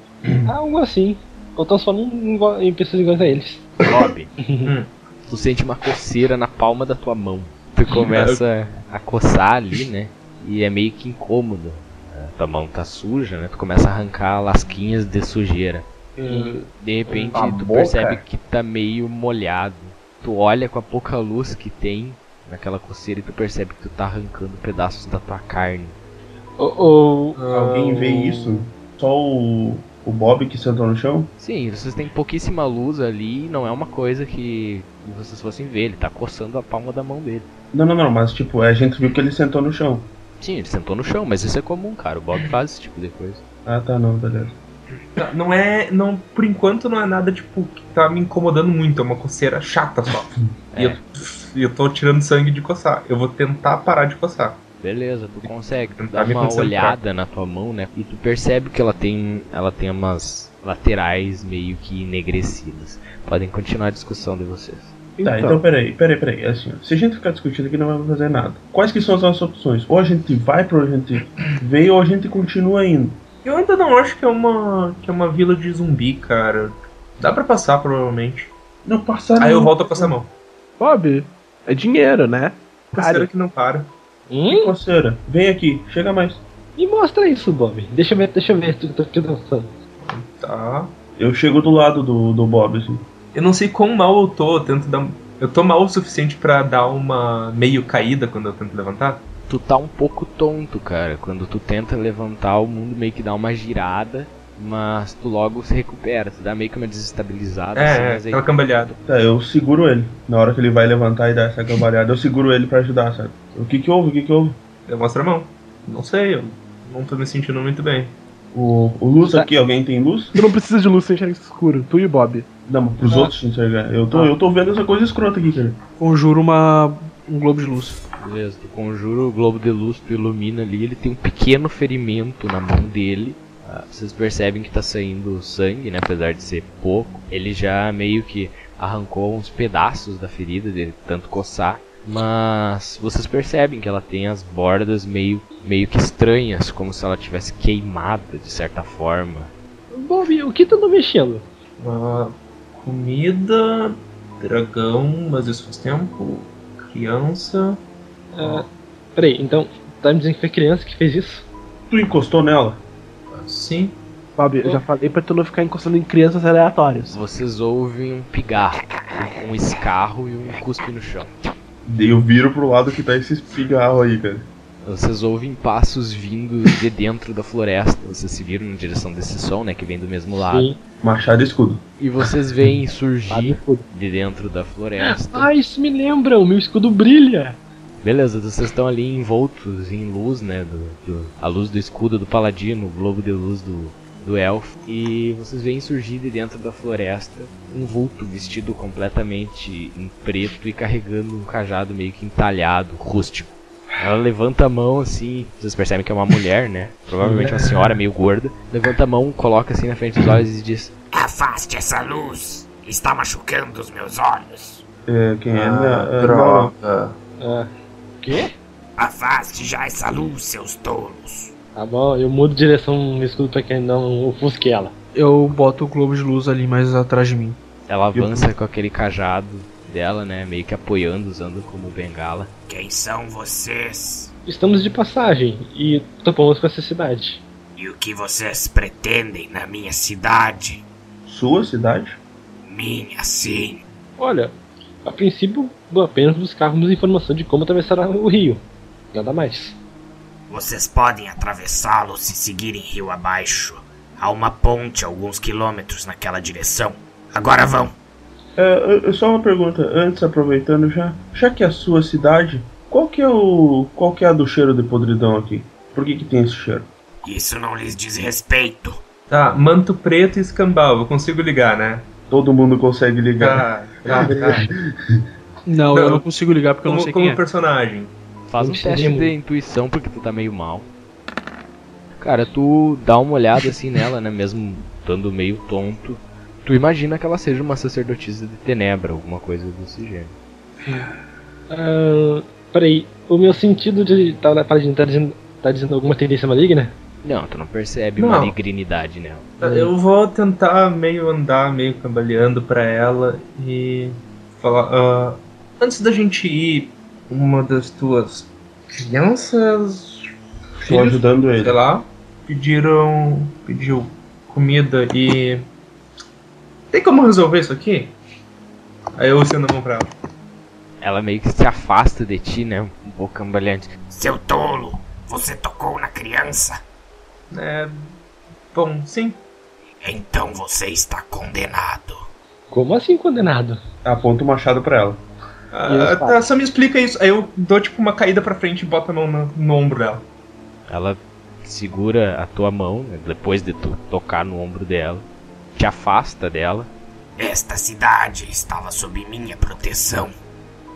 Algo assim. Ou estão só em, pessoas iguais a eles. Bob, Hum. tu sente uma coceira na palma da tua mão. Tu começa a coçar ali, né? E é meio que incômodo. A tua mão tá suja, né? Tu começa a arrancar lasquinhas de sujeira. E de repente tu boca? percebe que tá meio molhado. Tu olha com a pouca luz que tem naquela coceira e tu percebe que tu tá arrancando pedaços da tua carne. O, o- Alguém vê isso? Só o, o Bob que sentou no chão? Sim, vocês têm pouquíssima luz ali, não é uma coisa que vocês fossem ver, ele tá coçando a palma da mão dele. Não, não, não, mas tipo, a gente viu que ele sentou no chão. Sim, ele sentou no chão, mas isso é comum, cara. O Bob faz esse tipo de coisa. Ah, tá, não, beleza. Tá, Não é. Não, por enquanto não é nada tipo que tá me incomodando muito, é uma coceira chata só. E eu, e eu tô tirando sangue de coçar. Eu vou tentar parar de coçar. Beleza, tu consegue. Tu Tentar dá me uma olhada na tua mão, né? E tu percebe que ela tem. Ela tem umas laterais meio que enegrecidas. Podem continuar a discussão de vocês. Tá, então peraí, peraí, peraí. Assim, ó, se a gente ficar discutindo aqui, não vamos fazer nada. Quais que são as nossas opções? Ou a gente vai pra onde a gente veio, ou a gente continua indo. Eu ainda não acho que é uma. que é uma vila de zumbi, cara. Dá pra passar, provavelmente. Não, passaram. Aí eu volto a coçar a mão. Bob, é dinheiro, né? Coceira Cara, que não para. Hum? Coceira, vem aqui, chega mais. Me mostra isso, Bob. Deixa eu ver, deixa eu ver. Tô, tô, tô dançando. Tá. Eu chego do lado do, do Bob, assim. Eu não sei quão mal eu tô, eu tento dar. Eu tô mal o suficiente pra dar uma meio caída quando eu tento levantar? Tu tá um pouco tonto, cara. Quando tu tenta levantar, o mundo meio que dá uma girada. Mas tu logo se recupera. Tu dá meio que uma desestabilizada. assim, É, é mas aí aquela cambalhada. Tá, eu seguro ele. Na hora que ele vai levantar e dar essa cambalhada, eu seguro ele pra ajudar, sabe? O que que houve? O que que houve? Eu mostro a mão. Não sei, eu não tô me sentindo muito bem. O, o luz Tá. aqui, alguém tem luz? tu não precisa de luz sem enxergar escuro. Tu e o Bob. Não, mas pros Ah. outros enxergar. Eu tô, eu tô vendo essa coisa escrota aqui, cara. Conjuro uma, um globo de luz. Beleza, tu conjura o globo de luz, tu ilumina ali, ele tem um pequeno ferimento na mão dele. Ah, vocês percebem que tá saindo sangue, né? Apesar de ser pouco. Ele já meio que arrancou uns pedaços da ferida dele, tanto coçar. Mas vocês percebem que ela tem as bordas meio, meio que estranhas, como se ela tivesse queimada de certa forma. Bob, o que tu tá mexendo? Ah, comida, dragão, mas isso faz tempo. Criança. Ah, peraí, então, tá me dizendo que foi criança que fez isso? Tu encostou nela? Sim. Bob, eu já falei pra tu não ficar encostando em crianças aleatórias. Vocês ouvem um pigarro, um escarro e um cuspe no chão. Eu viro pro lado que tá esse pigarro aí, cara. Vocês ouvem passos vindos de dentro da floresta. Vocês se viram na direção desse som, né? Que vem do mesmo lado. Sim. Machado e escudo. E vocês veem surgir de dentro da floresta. Ah, isso me lembra, o meu escudo brilha. Beleza, vocês estão ali envoltos em luz, né? Do, do- a luz do escudo do paladino, o globo de luz do, do elfo. E vocês veem surgir de dentro da floresta um vulto vestido completamente em preto e carregando um cajado meio que entalhado, rústico. Ela levanta a mão assim, vocês percebem que é uma mulher, né? Provavelmente uma senhora meio gorda. Levanta a mão, coloca assim na frente dos olhos e diz: Afaste essa luz. Está machucando os meus olhos. É, quem é? Ah, é, não, droga. Ah, quê? Afaste já essa luz, seus tolos. Tá bom, eu mudo de direção no escudo pra que não ofusque ela. Eu boto o globo de luz ali mais atrás de mim. Ela avança com aquele cajado dela, né? Meio que apoiando, usando como bengala. Quem são vocês? Estamos de passagem e topamos com essa cidade. E o que vocês pretendem na minha cidade? Sua cidade? Minha, sim. Olha, a princípio vou apenas buscarmos informação de como atravessar o rio. Nada mais. Vocês podem atravessá-lo se seguirem rio abaixo. Há uma ponte a alguns quilômetros naquela direção. Agora vão. É, é, só uma pergunta, antes aproveitando já. Já que é a sua cidade, qual que é o. qual que é a do cheiro de podridão aqui? Por que que tem esse cheiro? Isso não lhes diz respeito. Tá, manto preto e escambau, eu consigo ligar, né? Todo mundo consegue ligar. Tá, tá. Não, Não, eu não consigo ligar porque eu não Como, sei como quem é. personagem. Faz um teste de intuição porque tu tá meio mal. Cara, tu dá uma olhada assim nela, né? Mesmo estando meio tonto. Tu imagina que ela seja uma sacerdotisa de Tenebra, alguma coisa desse gênero. Ah, peraí, o meu sentido de tá, tá, tá dizendo, tá dizendo alguma tendência maligna? Não, tu não percebe Não. maligninidade nela. Eu vou tentar meio andar, meio cambaleando pra ela e falar. ah, antes da gente ir, uma das tuas crianças. Tô filhos, ajudando ele. sei lá, pediram. pediu comida e. Tem como resolver isso aqui? Aí eu estendo a mão pra ela. Ela meio que se afasta de ti, né? Um pouco cambaleante. Seu tolo, Você tocou na criança? É. Bom, sim. Então você está condenado. Como assim condenado? Aponta o machado pra ela. Ah, tá, só me explica isso. Aí eu dou tipo uma caída pra frente e boto a mão no, no ombro dela. Ela segura a tua mão, né, depois de tu tocar no ombro dela, te afasta dela. Esta cidade estava sob minha proteção.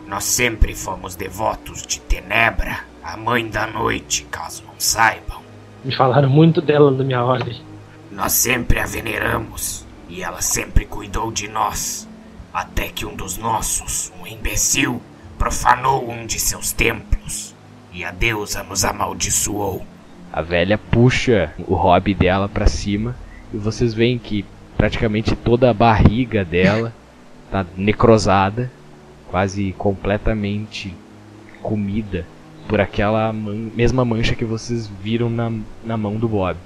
Nós sempre fomos devotos de Tenebra, a mãe da noite, caso não saibam. Me falaram muito dela na minha ordem. Nós sempre a veneramos e ela sempre cuidou de nós. Até que um dos nossos, um imbecil, profanou um de seus templos e a deusa nos amaldiçoou. A velha puxa o hobby dela pra cima e vocês veem que praticamente toda a barriga dela tá necrosada, quase completamente comida por aquela man- mesma mancha que vocês viram na, na mão do Bob.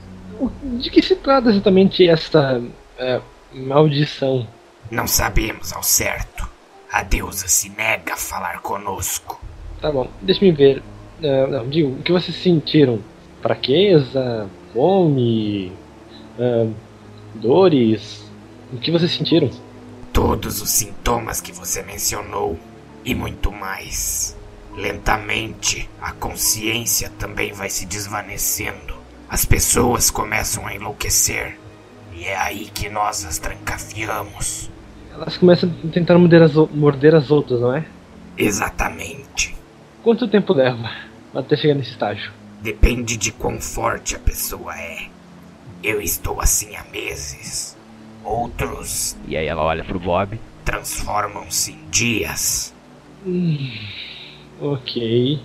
De que se trata exatamente essa é, maldição? Não sabemos ao certo. A deusa se nega a falar conosco. Tá bom, deixa-me ver. É, não, digo, o que vocês sentiram? Fraqueza? Fome? é, dores? O que vocês sentiram? Todos os sintomas que você mencionou e muito mais. Lentamente, a consciência também vai se desvanecendo. As pessoas começam a enlouquecer. E é aí que nós as trancafiamos. Elas começam a tentar morder as, morder as outras, não é? Exatamente. Quanto tempo leva até chegar nesse estágio? Depende de quão forte a pessoa é. Eu estou assim há meses. Outros E aí ela olha pro Bob. transformam-se em dias. Hum, ok.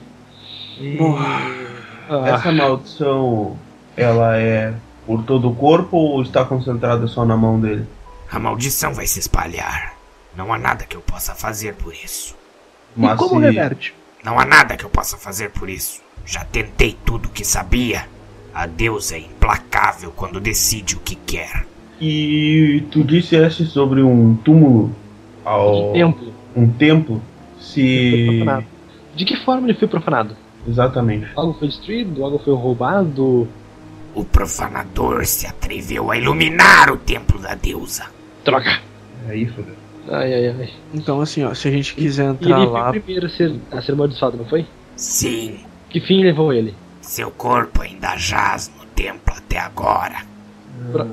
Bom, Ah, Essa maldição, ela é por todo o corpo ou está concentrada só na mão dele? A maldição vai se espalhar. Não há nada que eu possa fazer por isso. E como se- reverte? Não há nada que eu possa fazer por isso. Já tentei tudo o que sabia. A deusa é implacável quando decide o que quer. E tu disseste sobre um túmulo ao templo. um templo se. De que forma ele foi profanado? exatamente. Algo foi destruído? Algo foi roubado? O profanador se atreveu a iluminar o templo da deusa. Droga! Aí, fodeu. Ai, ai, ai. Então, assim, ó, se a gente quiser E entrar ele lá. foi o primeiro a ser, a ser amaldiçoado, não foi? Sim, Que fim levou ele? seu corpo ainda jaz no templo até agora. Pra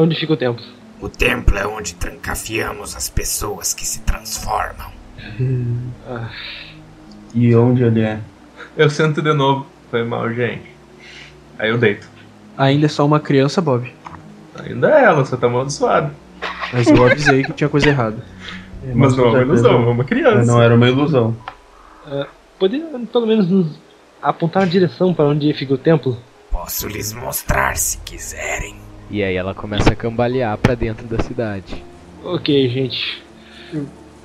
onde fica o templo? O templo é onde trancafiamos as pessoas que se transformam. Ah, E onde ele é? Eu sento de novo. Foi mal, gente. Aí eu deito. Ainda é só uma criança, Bob. Ainda é ela, só tá amaldiçoada. Mas eu avisei que tinha coisa errada. Mas não é uma ilusão, é uma criança. Não era uma ilusão. poderia pelo menos nos apontar a direção para onde fica o templo? Posso lhes mostrar se quiserem. E aí ela começa a cambalear pra dentro da cidade. Ok, gente.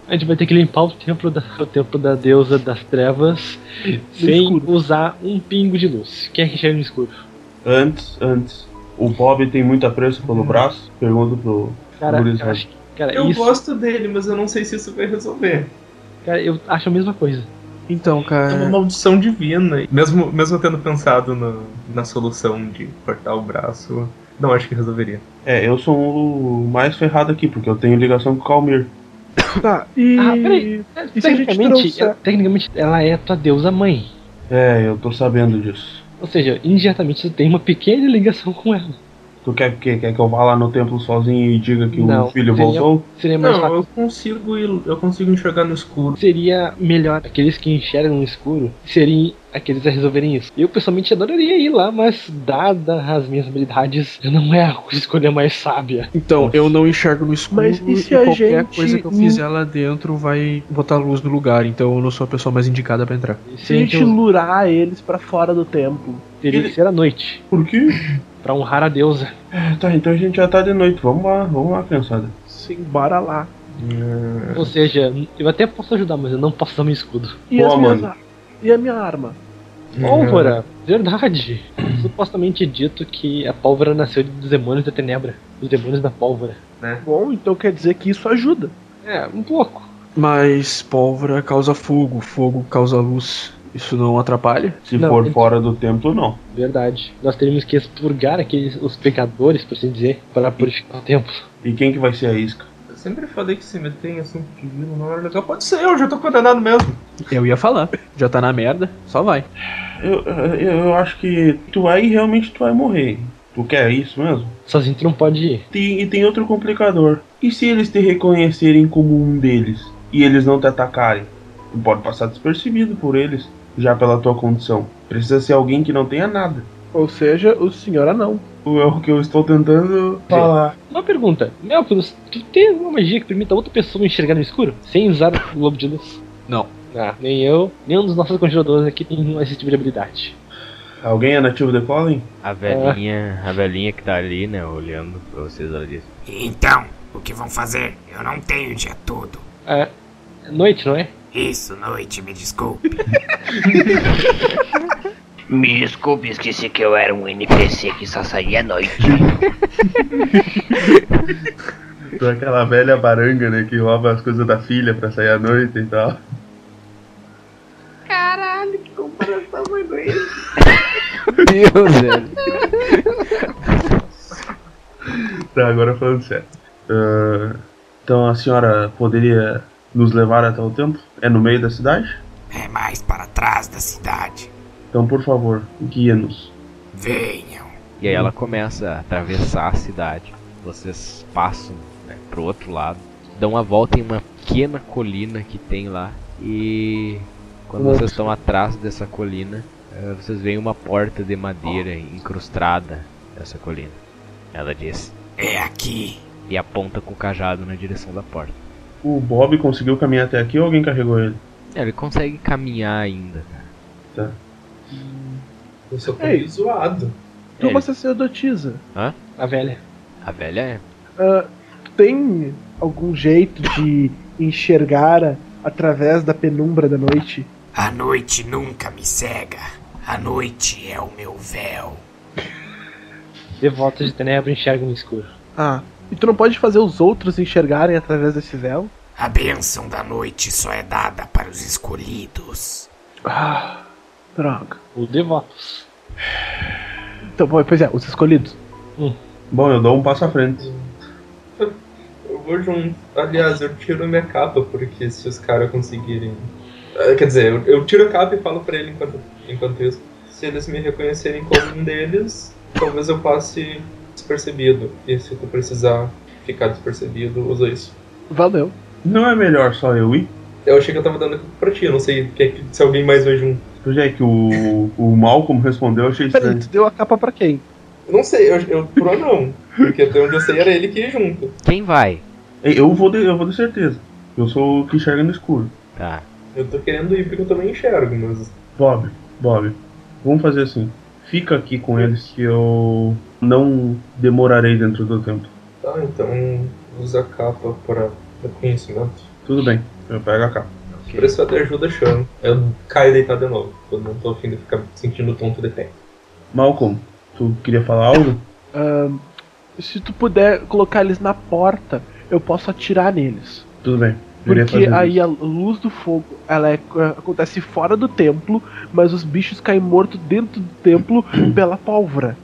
A gente vai ter que limpar o templo da, o templo da deusa das trevas sem escuro. usar um pingo de luz. Quem é que chega no escuro? Antes, antes. O Bob tem muito apreço pelo braço? Pergunto pro Cara, eu acho, que- cara, Eu isso, gosto dele, mas eu não sei se isso vai resolver. cara, eu acho a mesma coisa. Então, É uma cara. maldição divina. Mesmo, mesmo tendo pensado no- na solução de cortar o braço, não acho que resolveria. É, eu sou o mais ferrado aqui, porque eu tenho ligação com o Calmir. Tá, e. Ah, peraí. E Tecnicamente, trouxer- ela, tecnicamente, ela é tua deusa mãe. É, eu tô sabendo disso. Ou seja, indiretamente você tem uma pequena ligação com ela. Tu quer que, quer que eu vá lá no templo sozinho e diga que Não, o filho seria- voltou? Seria mais Não, fácil. eu consigo ir- eu consigo enxergar no escuro. Seria melhor aqueles que enxergam no escuro seriam aqueles a resolverem isso. Eu pessoalmente adoraria ir lá, mas dada as minhas habilidades, não é a escolha mais sábia. Então, eu não enxergo no escuro Mas e se e a qualquer gente- coisa que eu fizer lá dentro vai botar luz no lugar, então eu não sou a pessoa mais indicada pra entrar. Se a gente Então, lurar eles pra fora do templo. teria que ser à noite, Por quê? pra honrar a deusa. É, tá, então a gente já tá de noite. Vamos lá, vamos lá, criançada. Sim, bora lá. Ou seja, eu até posso ajudar, mas eu não posso usar meu escudo. E, Pô, as minhas mano. E a minha arma? Pólvora, verdade. Supostamente dito que a pólvora nasceu dos demônios da tenebra, dos demônios da pólvora. Bom, então quer dizer que isso ajuda. É, um pouco. Mas pólvora causa fogo, fogo causa luz. Isso não atrapalha? Se Não, for ele- fora do templo, não. Verdade. Nós teríamos que expurgar aqueles, os pecadores, por assim dizer, para purificar o templo. E quem que vai ser a isca? Sempre falei que se meter em assunto divino não era legal. Pode ser, eu já tô condenado mesmo. Eu ia falar. Já tá na merda, só vai. Eu, eu, eu acho que tu vai e realmente tu vai morrer. Tu quer isso mesmo? Sozinho tu não pode ir. Tem, e tem outro complicador. E se eles te reconhecerem como um deles e eles não te atacarem? Tu pode passar despercebido por eles, já pela tua condição. Precisa ser alguém que não tenha nada. Ou seja, o senhor anão. É o que eu estou tentando falar. Uma pergunta. Melpilus, tu tem alguma magia que permita outra pessoa enxergar no escuro? Sem usar o globo de luz? Não. Ah, nem eu, nenhum dos nossos conjuradores aqui tem esse tipo de habilidade. Alguém é nativo de Colin? A velhinha, a velhinha que tá ali, né, olhando pra vocês, ela disse. Então, o que vão fazer? Eu não tenho o dia todo. É. é noite, não é? Isso, noite, me desculpe. Me desculpe, esqueci que eu era um NPC que só saía à noite. Tu é aquela velha baranga, né, que rouba as coisas da filha pra sair à noite e tal. Deus, velho. Tá, agora falando sério. Ah, então a senhora poderia nos levar até o templo? É no meio da cidade? É mais para trás da cidade. Então, por favor, guia-nos. Venham. E aí ela começa a atravessar a cidade. Vocês passam né, pro outro lado, dão uma volta em uma pequena colina que tem lá. E quando Nossa. vocês estão atrás dessa colina, eh, vocês veem uma porta de madeira incrustada nessa colina. Ela diz É aqui. e aponta com o cajado na direção da porta. O Bob conseguiu caminhar até aqui ou alguém carregou ele? É, Ele consegue caminhar ainda. cara. Eu sou Ei. zoado. Tu é É. uma sacerdotisa. A velha. A velha é. Tu tem algum jeito de enxergar através da penumbra da noite? A noite nunca me cega. A noite é o meu véu. Devotos de tenebra enxergam no escuro. Ah, e tu não pode fazer os outros enxergarem através desse véu? A bênção da noite só é dada para os escolhidos. Ah, droga. O devotos. Então, pois é, os escolhidos. Bom, eu dou um passo à frente. Eu vou junto. Aliás, eu tiro minha capa, porque se os caras conseguirem. Ah, Quer dizer, eu, eu tiro a capa e falo pra ele enquanto, enquanto isso. Se eles me reconhecerem como um deles, talvez eu passe despercebido. E se tu precisar ficar despercebido, usa isso. Valeu. Não é melhor só eu ir? Eu achei que eu tava dando pra ti, eu não sei que- que- se alguém mais vai junto. Pois é, que o, o Malcolm respondeu, eu achei Peraí, estranho. tu deu a capa pra quem? Eu não sei, eu, eu pro não. Porque até onde eu sei era ele que ia junto. Quem vai? Eu vou de, eu vou de certeza. Eu sou o que enxerga no escuro. Tá. Eu tô querendo ir porque eu também enxergo, mas. Bob, Bob, vamos fazer assim. Fica aqui com eles que eu não demorarei dentro do tempo. Tá, então usa a capa para reconhecimento. Tudo bem, eu pego a capa. Precisar de ajuda, chamo. Eu caio deitado de novo. Eu não tô afim de ficar sentindo tonto de pé. Malcolm, tu queria falar algo? Ahn, se tu puder colocar eles na porta, eu posso atirar neles. Tudo bem. eu Porque aí isso. a luz do fogo, ela é- acontece fora do templo, mas os bichos caem mortos dentro do templo pela pólvora.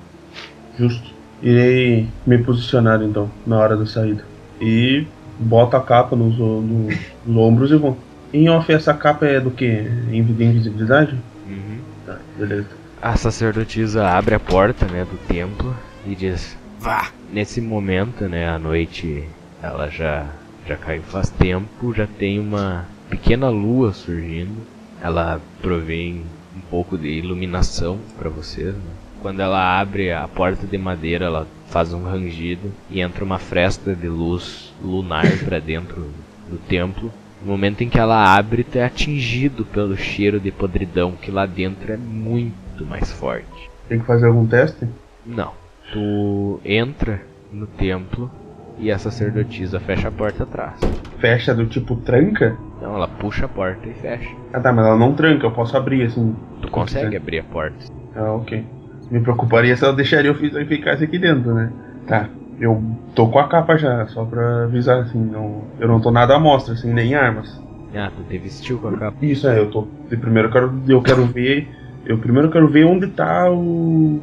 Justo. Irei me posicionar então, na hora da saída. E boto a capa nos, no- nos ombros e vou. Em off, essa capa é do que? De invisibilidade? Uhum. Tá, beleza. A sacerdotisa abre a porta, né, do templo e diz: Vá. Nesse momento, né, a noite ela já já caiu faz tempo, já tem uma pequena lua surgindo. Ela provém um pouco de iluminação para vocês. Né? Quando ela abre a porta de madeira, ela faz um rangido e entra uma fresta de luz lunar para dentro do templo. No momento em que ela abre, tu é atingido pelo cheiro de podridão que lá dentro é muito mais forte. Tem que fazer algum teste? Não. Tu entra no templo e a sacerdotisa fecha a porta atrás. Fecha do tipo tranca? Então ela puxa a porta e fecha. Ah tá, mas ela não tranca, eu posso abrir assim. Tu consegue abrir a porta. Ah, ok. Me preocuparia se ela deixaria eu fi- eu ficasse aqui dentro, né? Tá. Eu tô com a capa já, só pra avisar assim, não, eu não tô nada à mostra, assim, nem armas. Ah, tu te vestiu com a capa. Isso é, eu tô. de Primeiro eu quero, eu quero ver. Eu primeiro quero ver onde tá o.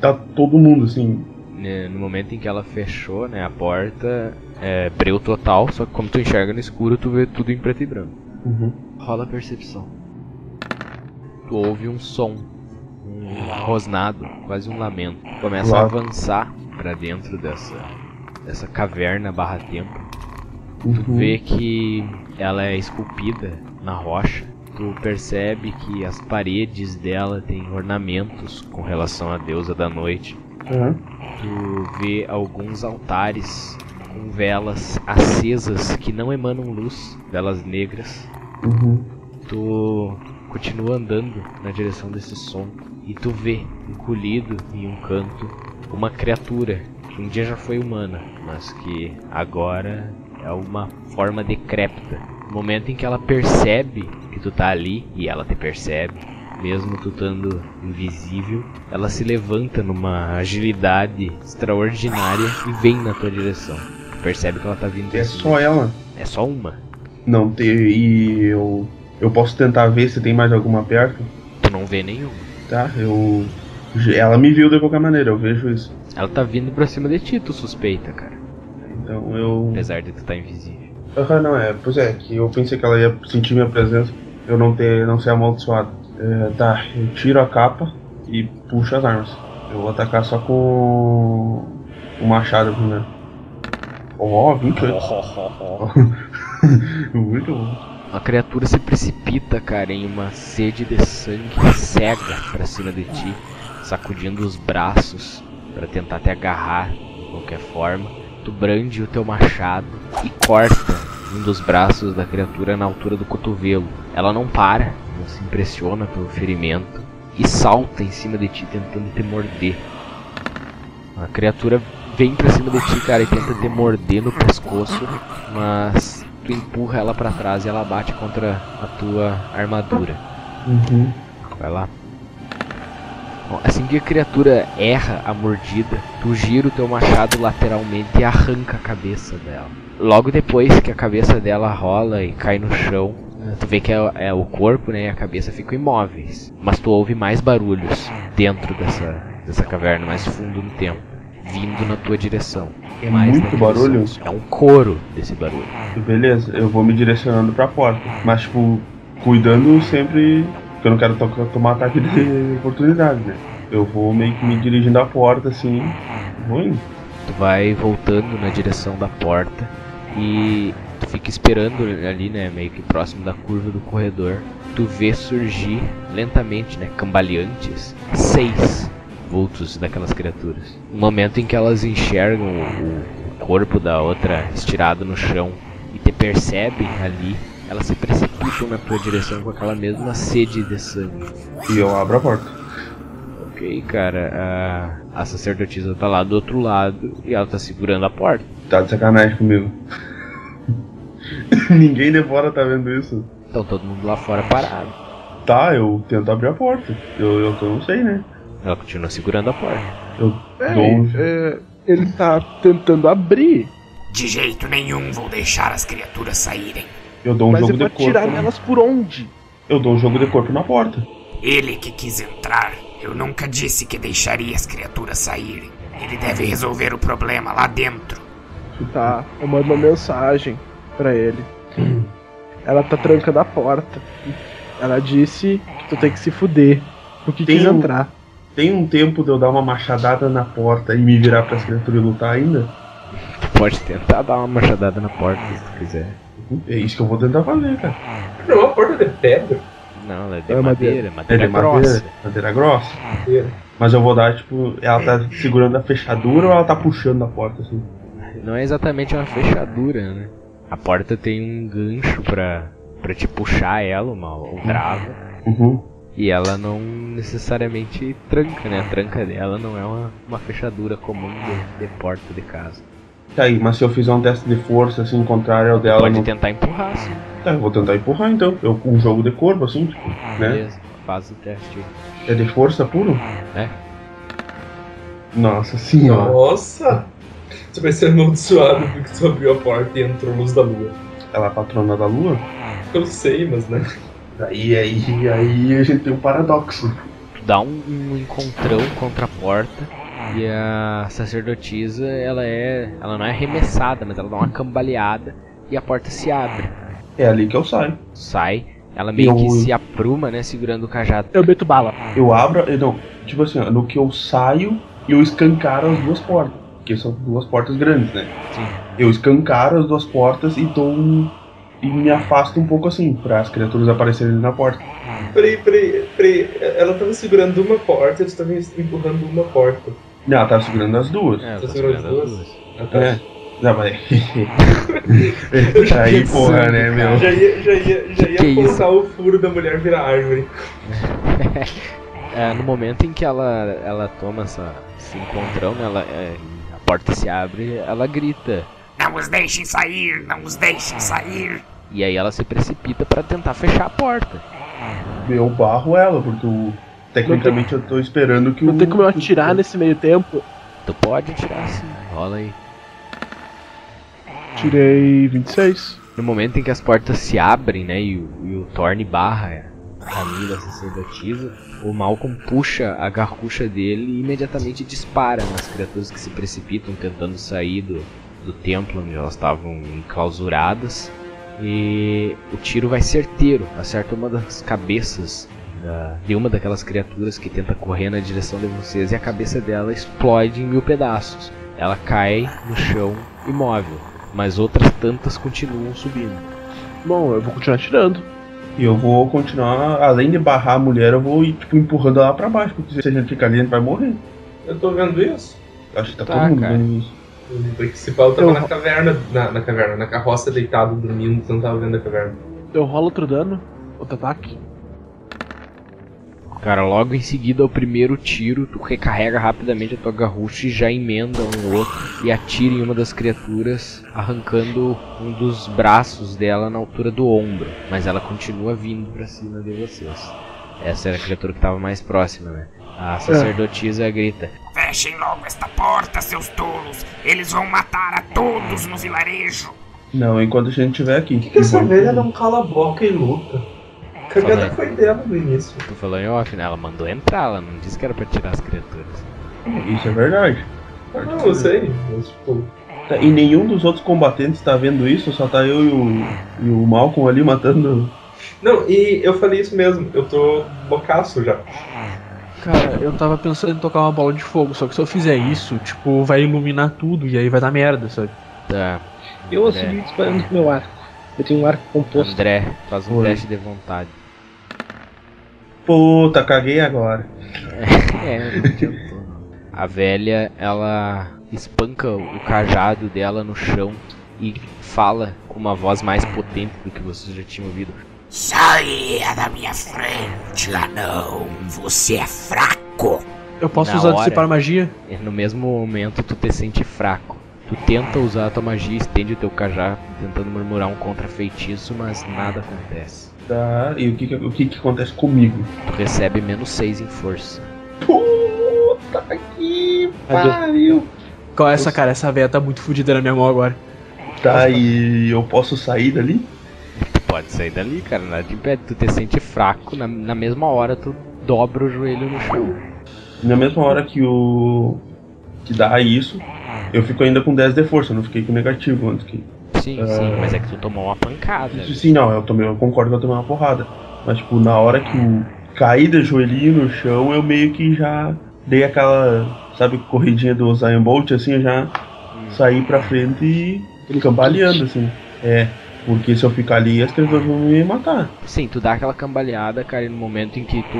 Tá todo mundo, assim. né, No momento em que ela fechou, né, a porta, é breu total, só que como tu enxerga no escuro, tu vê tudo em preto e branco. Uhum. Rola a percepção. Tu ouve um som, um rosnado, quase um lamento. Começa a avançar pra dentro dessa, dessa caverna barra templo. Tu Uhum. vê que ela é esculpida na rocha. Tu percebe que as paredes dela têm ornamentos com relação à deusa da noite. Uhum. Tu vê alguns altares com velas acesas que não emanam luz, velas negras. Uhum. Tu continua andando na direção desse som e tu vê encolhido em um canto uma criatura que um dia já foi humana, mas que agora é uma forma decrépita. No momento em que ela percebe que tu tá ali e ela te percebe, mesmo tu estando invisível, ela se levanta numa agilidade extraordinária e vem na tua direção. Tu percebe que ela tá vindo É só ela. É só uma. Não tem. E eu. Eu posso tentar ver se tem mais alguma perto. Tu não vê nenhuma. Tá? Eu. Ela me viu de qualquer maneira, eu vejo isso. Ela tá vindo pra cima de ti, tu suspeita, cara. Então eu. Apesar de tu estar invisível. Aham, não, é. Pois é, que eu pensei que ela ia sentir minha presença, eu não ter. não ser amaldiçoado. É, tá, eu tiro a capa e puxo as armas. Eu vou atacar só com o machado primeiro. Ó, 28. Muito bom. A criatura se precipita, cara, em uma sede de sangue cega pra cima de ti, sacudindo os braços pra tentar te agarrar de qualquer forma. Tu brande o teu machado e corta um dos braços da criatura na altura do cotovelo. Ela não para, não se impressiona pelo ferimento e salta em cima de ti tentando te morder. A criatura vem pra cima de ti, cara, e tenta te morder no pescoço, mas tu empurra ela pra trás e ela bate contra a tua armadura. Uhum. Vai lá. Assim que a criatura erra a mordida, tu gira o teu machado lateralmente e arranca a cabeça dela. Logo depois que a cabeça dela rola e cai no chão, tu vê que é, é o corpo né, e a cabeça ficam imóveis. Mas tu ouve mais barulhos dentro dessa, dessa caverna, mais fundo no tempo, vindo na tua direção. É Mais muito barulho? É um coro desse barulho. Beleza, eu vou me direcionando pra porta. Mas, tipo, cuidando sempre. Porque eu não quero to tomar ataque de oportunidade, né? Eu vou meio que me dirigindo à porta assim. Vou indo. Tu vai voltando na direção da porta e tu fica esperando ali, né, meio que próximo da curva do corredor. Tu vê surgir lentamente, né, cambaleantes, seis vultos daquelas criaturas. No momento em que elas enxergam o, o corpo da outra estirado no chão e te percebem ali, elas se precipitam na tua direção com aquela mesma sede de sangue. E eu abro a porta. Ok, cara, a, a sacerdotisa tá lá do outro lado e ela tá segurando a porta. Tá de sacanagem comigo. Ninguém de fora tá vendo isso. Então todo mundo lá fora parado. Tá, eu tento abrir a porta. Eu, eu, eu não sei, né? Ela continua segurando a porta. Eu É, dou é, ele tá tentando abrir, De jeito nenhum vou deixar as criaturas saírem. Eu dou um mas jogo de corpo. atirar nelas por onde? Eu dou um jogo de corpo na porta. Ele que quis entrar, eu nunca disse que deixaria as criaturas saírem. Ele deve resolver o problema lá dentro. Tá, eu mando uma mensagem pra ele. Ela tá trancando a porta. Ela disse que tu tem que se fuder. Porque Tem quis um- entrar. Tem um tempo de eu dar uma machadada na porta e me virar pras criaturas e lutar ainda? Tu pode tentar dar uma machadada na porta se tu quiser. É isso que eu vou tentar fazer, cara. Não, uma porta de pedra. Não, ela é de É madeira, madeira. madeira, É de grossa. madeira, madeira grossa. Madeira. Mas eu vou dar, tipo, ela tá segurando a fechadura ou ela tá puxando a porta assim? Não é exatamente uma fechadura, né? A porta tem um gancho pra, pra te puxar ela, uma ou trava. Uhum. E ela não necessariamente tranca, né? A tranca dela não é uma, uma fechadura comum de, de porta de casa. Tá aí, mas se eu fizer um teste de força, assim, contrário ao dela, Pode não... tentar empurrar, sim. Tá, eu vou tentar empurrar então. Eu com um jogo de corpo, assim, tipo, né? Beleza, faz o teste. É de força puro? É. Nossa senhora. Nossa! Você vai ser amaldiçoado porque tu abriu a porta e entrou luz da lua. Ela é a patrona da lua? Eu sei, mas né. Aí, aí, aí a gente tem um paradoxo. Tu dá um, um encontrão contra a porta e a sacerdotisa, ela é. Ela não é arremessada, mas ela dá uma cambaleada e a porta se abre. É ali que eu saio. Sai, ela meio que Eu- se apruma, né, segurando o cajado. Eu meto bala. Eu abro, eu não, tipo assim, ó, no que eu saio, eu escancaro as duas portas. Porque são duas portas grandes, né? Sim. Eu escancaro as duas portas e dou um. E me afasto um pouco assim, para as criaturas aparecerem ali na porta. Peraí, peraí, peraí. Ela tava segurando uma porta, eles estavam empurrando uma porta. Não, ela tava segurando as duas. É, Tá tá segurando as as duas? duas. Ah, tá. É. Não, mas. Aí, porra, né, meu? Já ia, já ia, já ia Que isso? o furo da mulher virar árvore. É, no momento em que ela, ela toma essa, esse encontrão, né, ela, é, a porta se abre, ela grita. Não os deixem sair, não os deixem sair. E aí ela se precipita pra tentar fechar a porta. Eu barro ela, porque eu, tecnicamente eu tô esperando que Não o. tem como eu atirar nesse meio tempo. Tu pode tirar assim, rola aí. Tirei 26. No momento em que as portas se abrem, né, e o, e o Thorne barra o caminho da sacerdotisa, o Malcolm puxa a garrucha dele e imediatamente dispara nas criaturas que se precipitam tentando sair do, do templo onde elas estavam enclausuradas. E o tiro vai certeiro, acerta uma das cabeças da- de uma daquelas criaturas que tenta correr na direção de vocês e a cabeça dela explode em mil pedaços. Ela cai no chão imóvel, mas outras tantas continuam subindo. Bom, eu vou continuar tirando. E eu vou continuar, além de barrar a mulher, eu vou ir tipo, empurrando ela pra baixo, porque se a gente ficar ali, a gente vai morrer. Eu tô vendo isso. Acho que tá, Tá, todo mundo cara. vendo isso. O principal tava Eu- na caverna, na, na caverna, na carroça deitado, dormindo, você não tava vendo a caverna. Eu rolo outro dano. Outro ataque. Cara, logo em seguida ao primeiro tiro, tu recarrega rapidamente a tua garrucha e já emenda um outro e atira em uma das criaturas, arrancando um dos braços dela na altura do ombro. Mas ela continua vindo pra cima de vocês. Essa era a criatura que tava mais próxima, né? A sacerdotisa grita: Fechem logo esta porta, seus tolos. Eles vão matar a todos no vilarejo. Não, enquanto a gente estiver aqui. Por que, que essa velha não cala a boca e luta? A cagada foi dela no início. Tu falou em off, né? Ela mandou entrar, ela não disse que era pra tirar as criaturas. Isso é verdade. Não, eu sei, mas tipo. E nenhum dos outros combatentes tá vendo isso, só tá eu e o, e o Malcolm ali matando. Não, e eu falei isso mesmo, eu tô loucaço já. Cara, eu tava pensando em tocar uma bola de fogo, só que se eu fizer isso, tipo, vai iluminar tudo e aí vai dar merda, sabe? Tá, Eu É. segui disparando com meu arco. Eu tenho um arco composto. André, faz um Oi. teste de vontade. Puta, caguei agora. É, não adiantou. não. A velha, ela espanca o cajado dela no chão e fala com uma voz mais potente do que vocês já tinham ouvido. Saia da minha frente, anão. Você é fraco. Eu posso Na usar hora. dissipar magia? E no mesmo momento tu te sente fraco. Tu tenta usar a tua magia, estende o teu cajado, tentando murmurar um contra-feitiço, mas nada acontece. Tá, e o que, que- o que, que acontece comigo? Tu recebe menos 6 em força. Puta que pariu! Qual é essa, cara? Essa véia tá muito fodida na minha mão agora. Tá, e eu posso sair dali? Tu pode sair dali, cara, nada te impede. Tu te sente fraco, na, na mesma hora tu dobra o joelho no chão. Na mesma hora que o. que dá isso, eu fico ainda com 10 de força, eu não fiquei com negativo antes que. Sim, sim, mas é que tu tomou uma pancada. Isso sim, não, eu, tomei, eu concordo que eu tomei uma porrada. Mas, tipo, na hora que eu caí de joelhinho no chão, eu meio que já dei aquela, sabe, corridinha do Zion Bolt, assim, eu já saí pra frente e cambaleando, assim. É, porque se eu ficar ali, as criaturas vão me matar. Sim, tu dá aquela cambaleada, cara, e no momento em que tu,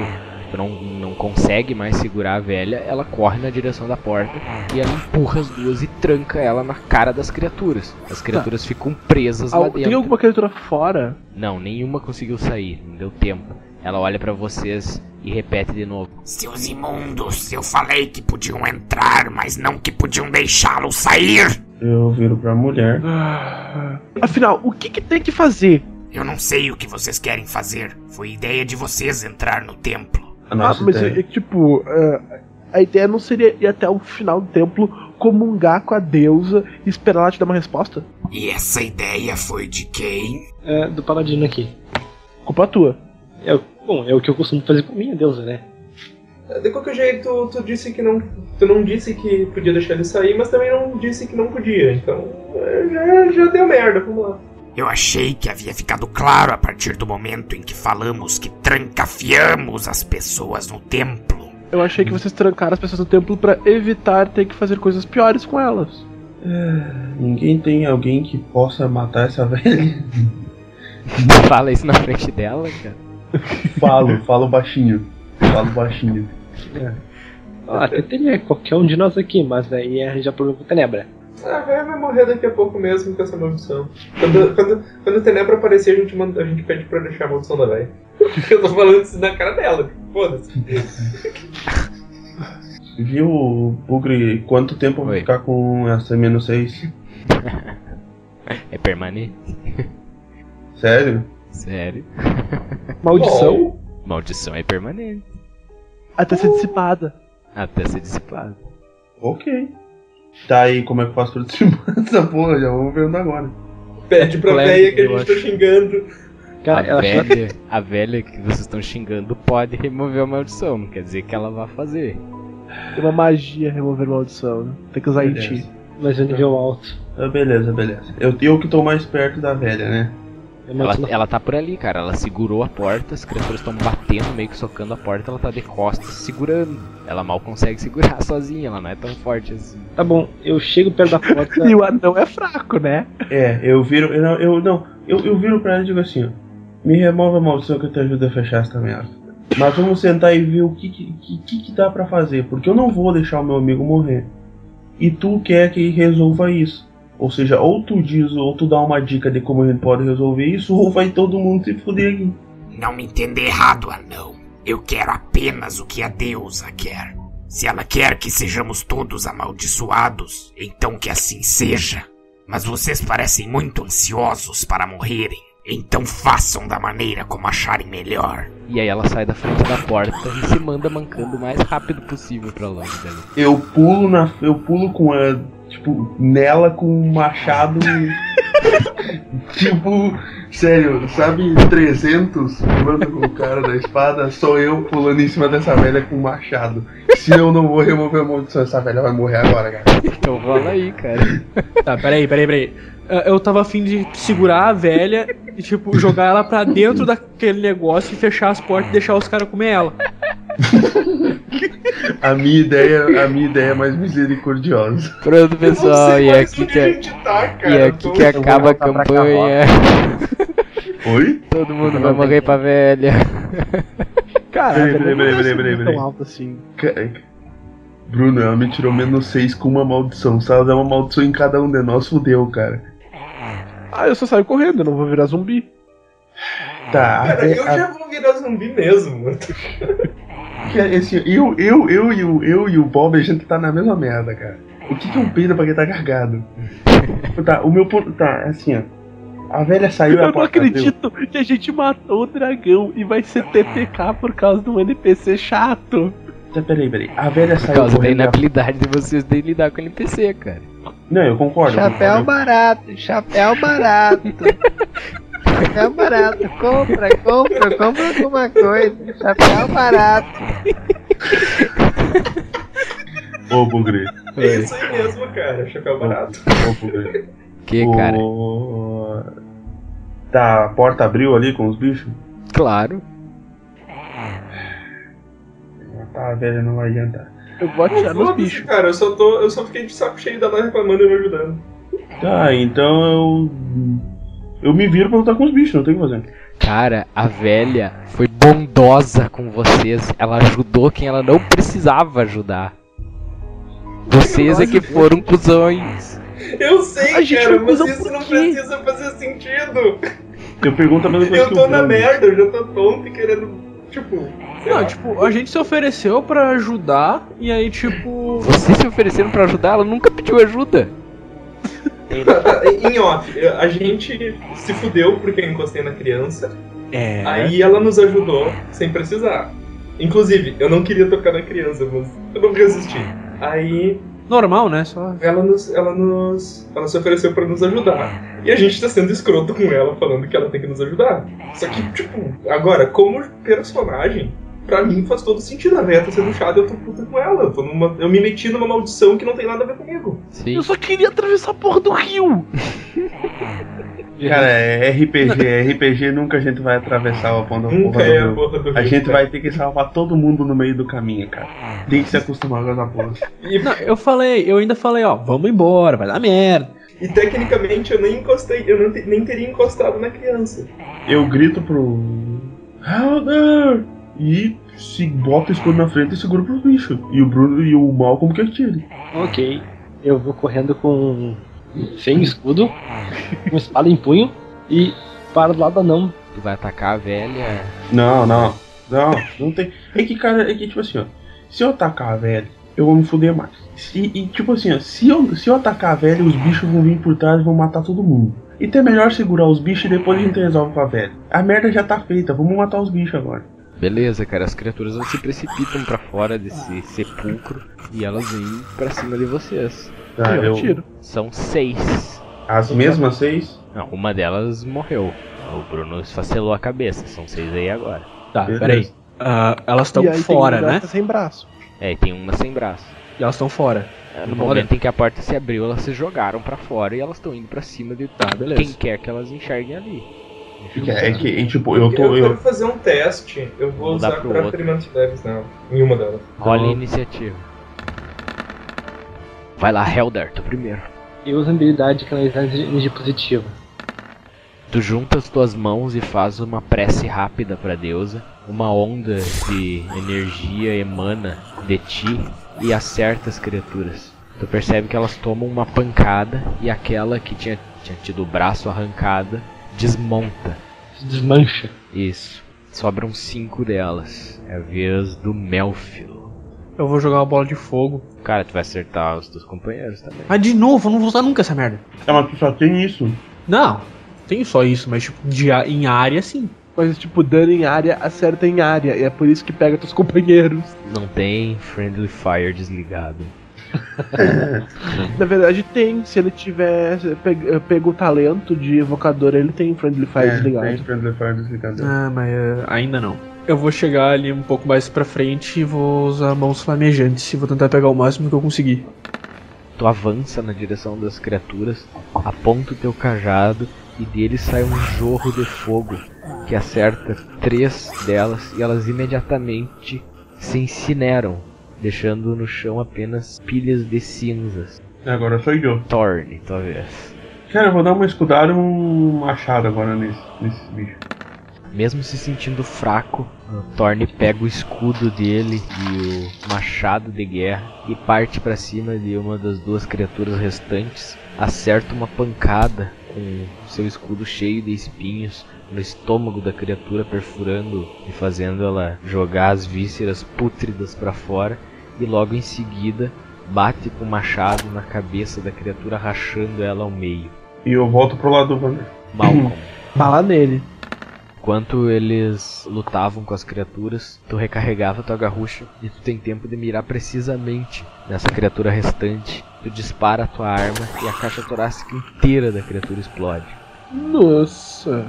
tu não, não consegue mais segurar a velha, ela corre na direção da porta e ela empurra as duas e tranca ela na cara das criaturas. As criaturas ficam presas lá Al- dentro. Tem alguma criatura fora? Não, nenhuma conseguiu sair, não deu tempo. Ela olha pra vocês e repete de novo. Seus imundos, eu falei que podiam entrar, mas não que podiam deixá-los sair. Eu viro pra mulher. Afinal, o que, que tem que fazer? Eu não sei o que vocês querem fazer. Foi ideia de vocês entrar no templo. A nossa ah, mas ideia. é, é, tipo, é, a ideia não seria ir até o final do templo comungar com a deusa e esperar ela te dar uma resposta? E essa ideia foi de quem? É, do paladino aqui. Culpa tua. É, bom, é o que eu costumo fazer com minha deusa, né? De qualquer jeito, tu disse que não. Tu não disse que podia deixar ele sair, mas também não disse que não podia. Então, é, já, já deu merda, vamos lá. Eu achei que havia ficado claro a partir do momento em que falamos que trancafiamos as pessoas no templo. Eu achei que vocês trancaram as pessoas no templo pra evitar ter que fazer coisas piores com elas. Ninguém tem alguém que possa matar essa velha? Fala isso na frente dela, cara. Falo, falo baixinho. Falo baixinho. Ah, até teria qualquer um de nós aqui, mas daí é já problema com Tenebra. A velha vai morrer daqui a pouco mesmo com essa maldição. Quando, quando, quando o Tenebra aparecer, a gente, manda, a gente pede pra deixar a maldição da velha. Eu tô falando isso na cara dela. Foda-se. Viu, Bugre, quanto tempo Oi. ficar com essa menos 6? É permanente. Sério? Sério. Maldição Bom, Maldição é permanente. até ser dissipada. Até ser dissipado. Ok. Tá aí, como é que eu faço pra dissipar essa porra? Já vamos vendo agora. pede pra velha que a gente tá acho. xingando. Cara, a, velha, a velha que vocês estão xingando pode remover a maldição. Não quer dizer que ela vai fazer. Tem uma magia remover maldição, né? Tem que usar em ti. mas é nível alto. Ah, beleza, beleza. Eu, eu que tô mais perto da velha, né? Ela, ela tá por ali, cara. Ela segurou a porta, as criaturas estão batendo, meio que socando a porta. Ela tá de costas segurando. Ela mal consegue segurar sozinha, ela não é tão forte assim. Tá bom, eu chego perto da porta. E o anão é fraco, né? É, eu viro. Eu, não- eu não. Eu, eu viro pra ela e digo assim, ó. Me remove a maldição que eu te ajudo a fechar essa merda. Mas vamos sentar e ver o que que, que, que que dá pra fazer. Porque eu não vou deixar o meu amigo morrer. E tu quer que resolva isso. Ou seja, ou tu diz, ou tu dá uma dica de como a gente pode resolver isso, ou vai todo mundo se fuder aqui. Não me entenda errado, anão. Eu quero apenas o que a deusa quer. Se ela quer que sejamos todos amaldiçoados, então que assim seja. Mas vocês parecem muito ansiosos para morrerem. Então façam da maneira como acharem melhor. E aí ela sai da frente da porta e se manda mancando o mais rápido possível pra longe dali. Eu pulo na. Eu pulo com a. Tipo, nela com um machado. tipo, sério, sabe 300 pulando com o cara da espada? Sou eu pulando em cima dessa velha com um machado. Se eu não vou remover a maldição, essa velha vai morrer agora, cara. Então rola aí, cara. Tá, peraí, peraí, peraí. Ah, Eu tava afim de segurar a velha e, tipo, jogar ela pra dentro daquele negócio e fechar as portas e deixar os caras comer ela. A minha ideia, a minha ideia é mais misericordiosa. Pronto, pessoal, e mais aqui onde que, a é- tá, cara. e aqui que acaba a campanha. Oi? Todo mundo vai morrer pra velha. Caralho, Peraí, peraí, peraí, é peraí, alto assim. Bruno, ela me tirou menos 6 com uma maldição. Se ela der uma maldição em cada um de nós, fudeu, cara. Ah, eu só saio correndo, eu não vou virar zumbi. Tá, a Cara, ve- eu a- já vou virar zumbi mesmo. É esse, eu, eu, eu, e o, eu e o Bob, a gente tá na mesma merda, cara. O que que é um peido pra quem tá cargado? tá, o meu ponto. Tá, assim, ó. A velha saiu Eu a não acredito que a gente matou o dragão e vai ser TPK por causa de um NPC chato. Tá, peraí, peraí. A velha Por saiu causa da a- inabilidade de vocês de lidar com NPC, cara. Não, eu concordo. Chapéu concordo. barato, chapéu barato. Chapéu barato, compra, compra, compra alguma coisa. Chapéu barato. Ô, Bugre. É isso aí mesmo, cara. Chapéu barato. Ô, Bugre. Que, cara? O... Tá, a porta abriu ali com os bichos? Claro. Tá, a velha não vai adiantar. Eu vou atirar nos bichos. Cara, eu só, tô, eu só fiquei de saco cheio dela reclamando e não ajudando. Tá, então eu. Eu me viro pra lutar com os bichos, não tem o que fazer. Cara, a velha foi bondosa com vocês. Ela ajudou quem ela não precisava ajudar. Vocês é que foram cuzões. Eu sei, A gente cara, mas isso não precisa fazer sentido. Eu pergunto a mesma coisa Eu que tô o na merda, eu já tô tonto e querendo, tipo. Não, tipo, a gente se ofereceu pra ajudar e aí, tipo. Vocês se ofereceram pra ajudar, ela nunca pediu ajuda. Em off, a gente se fudeu porque eu encostei na criança. É. Aí ela nos ajudou sem precisar. Inclusive, eu não queria tocar na criança, mas eu não resisti. Aí Normal, né? Só. Ela nos, ela nos. Ela se ofereceu pra nos ajudar. E a gente tá sendo escroto com ela, falando que ela tem que nos ajudar. Só que, tipo, agora, como personagem, pra mim faz todo sentido. A véia tá sendo chata e eu tô puta com ela. Eu, tô numa, eu me meti numa maldição que não tem nada a ver comigo. Sim. Eu só queria atravessar a porra do rio. Cara, é RPG, é RPG nunca a gente vai atravessar a ponta da Nunca porra do é a rio. porra do A gente cara. vai ter que salvar todo mundo no meio do caminho, cara. Tem que se acostumar com essa porra. Não, eu falei, eu ainda falei, ó, vamos embora, vai dar merda. e tecnicamente eu nem encostei, eu não te- nem teria encostado na criança. Eu grito pro. Helder! E se bota o escudo na frente e segura pro bicho. E o Bruno e o Malcolm que atire. Ok. Eu vou correndo com. sem escudo, com espada em punho e para do lado do anão. Tu vai atacar a velha. Não, não. Não, não tem. É que, cara, é que tipo assim, ó. Se eu atacar a velha, eu vou me fuder mais. Se, e tipo assim, ó, se eu, se eu atacar a velha, os bichos vão vir por trás e vão matar todo mundo. Então é melhor segurar os bichos e depois a gente resolve com a velha. A merda já tá feita, vamos matar os bichos agora. Beleza, cara, as criaturas não se precipitam pra fora desse sepulcro e elas vêm pra cima de vocês. Tá, eu eu, tiro. São seis. as mesmas seis? Não, uma delas morreu. O Bruno esfacelou a cabeça. São seis aí agora. Tá, Beleza. peraí. Ah, elas estão aí tem fora, um né? sem braço. É, e tem uma sem braço. E elas estão fora. É, No Olha. momento em que a porta se abriu, elas se jogaram pra fora e elas estão indo pra cima de Tá, beleza. quem quer que elas enxerguem ali. É que, é que e, tipo, eu tô. eu Eu, quero fazer um teste. Eu vou usar pra outro. ferimentos leves nela. Em uma delas. Role Então- iniciativa. Vai lá, Helder, tu primeiro. Eu uso a habilidade de canalizar energia positiva. Tu junta as tuas mãos e faz uma prece rápida pra deusa. Uma onda de energia emana de ti e acerta as criaturas. Tu percebe que elas tomam uma pancada e aquela que tinha, tinha tido o braço arrancado desmonta. Se desmancha. Isso. Sobram cinco delas. É a vez do Melfilo. Eu vou jogar uma bola de fogo. Cara, tu vai acertar os teus companheiros também. Mas de novo, eu não vou usar nunca essa merda. é, mas tu só tem isso. Não, tem só isso, mas tipo, de, em área sim. Mas, tipo, dano em área, acerta em área. E é por isso que pega teus companheiros. Não tem Friendly Fire desligado. Na verdade, tem. Se ele tiver pe- pego o talento de evocador, ele tem Friendly Fire é, desligado. Tem Friendly Fire desligado. Ah, mas eh, ainda não. Eu vou chegar ali um pouco mais pra frente e vou usar mãos flamejantes e vou tentar pegar o máximo que eu conseguir. Tu avança na direção das criaturas, aponta o teu cajado e dele sai um jorro de fogo que acerta três delas e elas imediatamente se incineram, deixando no chão apenas pilhas de cinzas. Agora sou eu. Torne, talvez. Cara, eu vou dar uma escudada e um machado agora nesse, nesse bicho. Mesmo se sentindo fraco, Thorne pega o escudo dele e o machado de guerra e parte para cima de uma das duas criaturas restantes, acerta uma pancada com seu escudo cheio de espinhos no estômago da criatura, perfurando e fazendo ela jogar as vísceras pútridas para fora, e logo em seguida bate com o machado na cabeça da criatura, rachando ela ao meio. E eu volto pro lado do Vander. Malcolm. Bala nele. Enquanto eles lutavam com as criaturas, tu recarregava tua garrucha e tu tem tempo de mirar precisamente nessa criatura restante. Tu dispara a tua arma e a caixa torácica inteira da criatura explode. Nossa.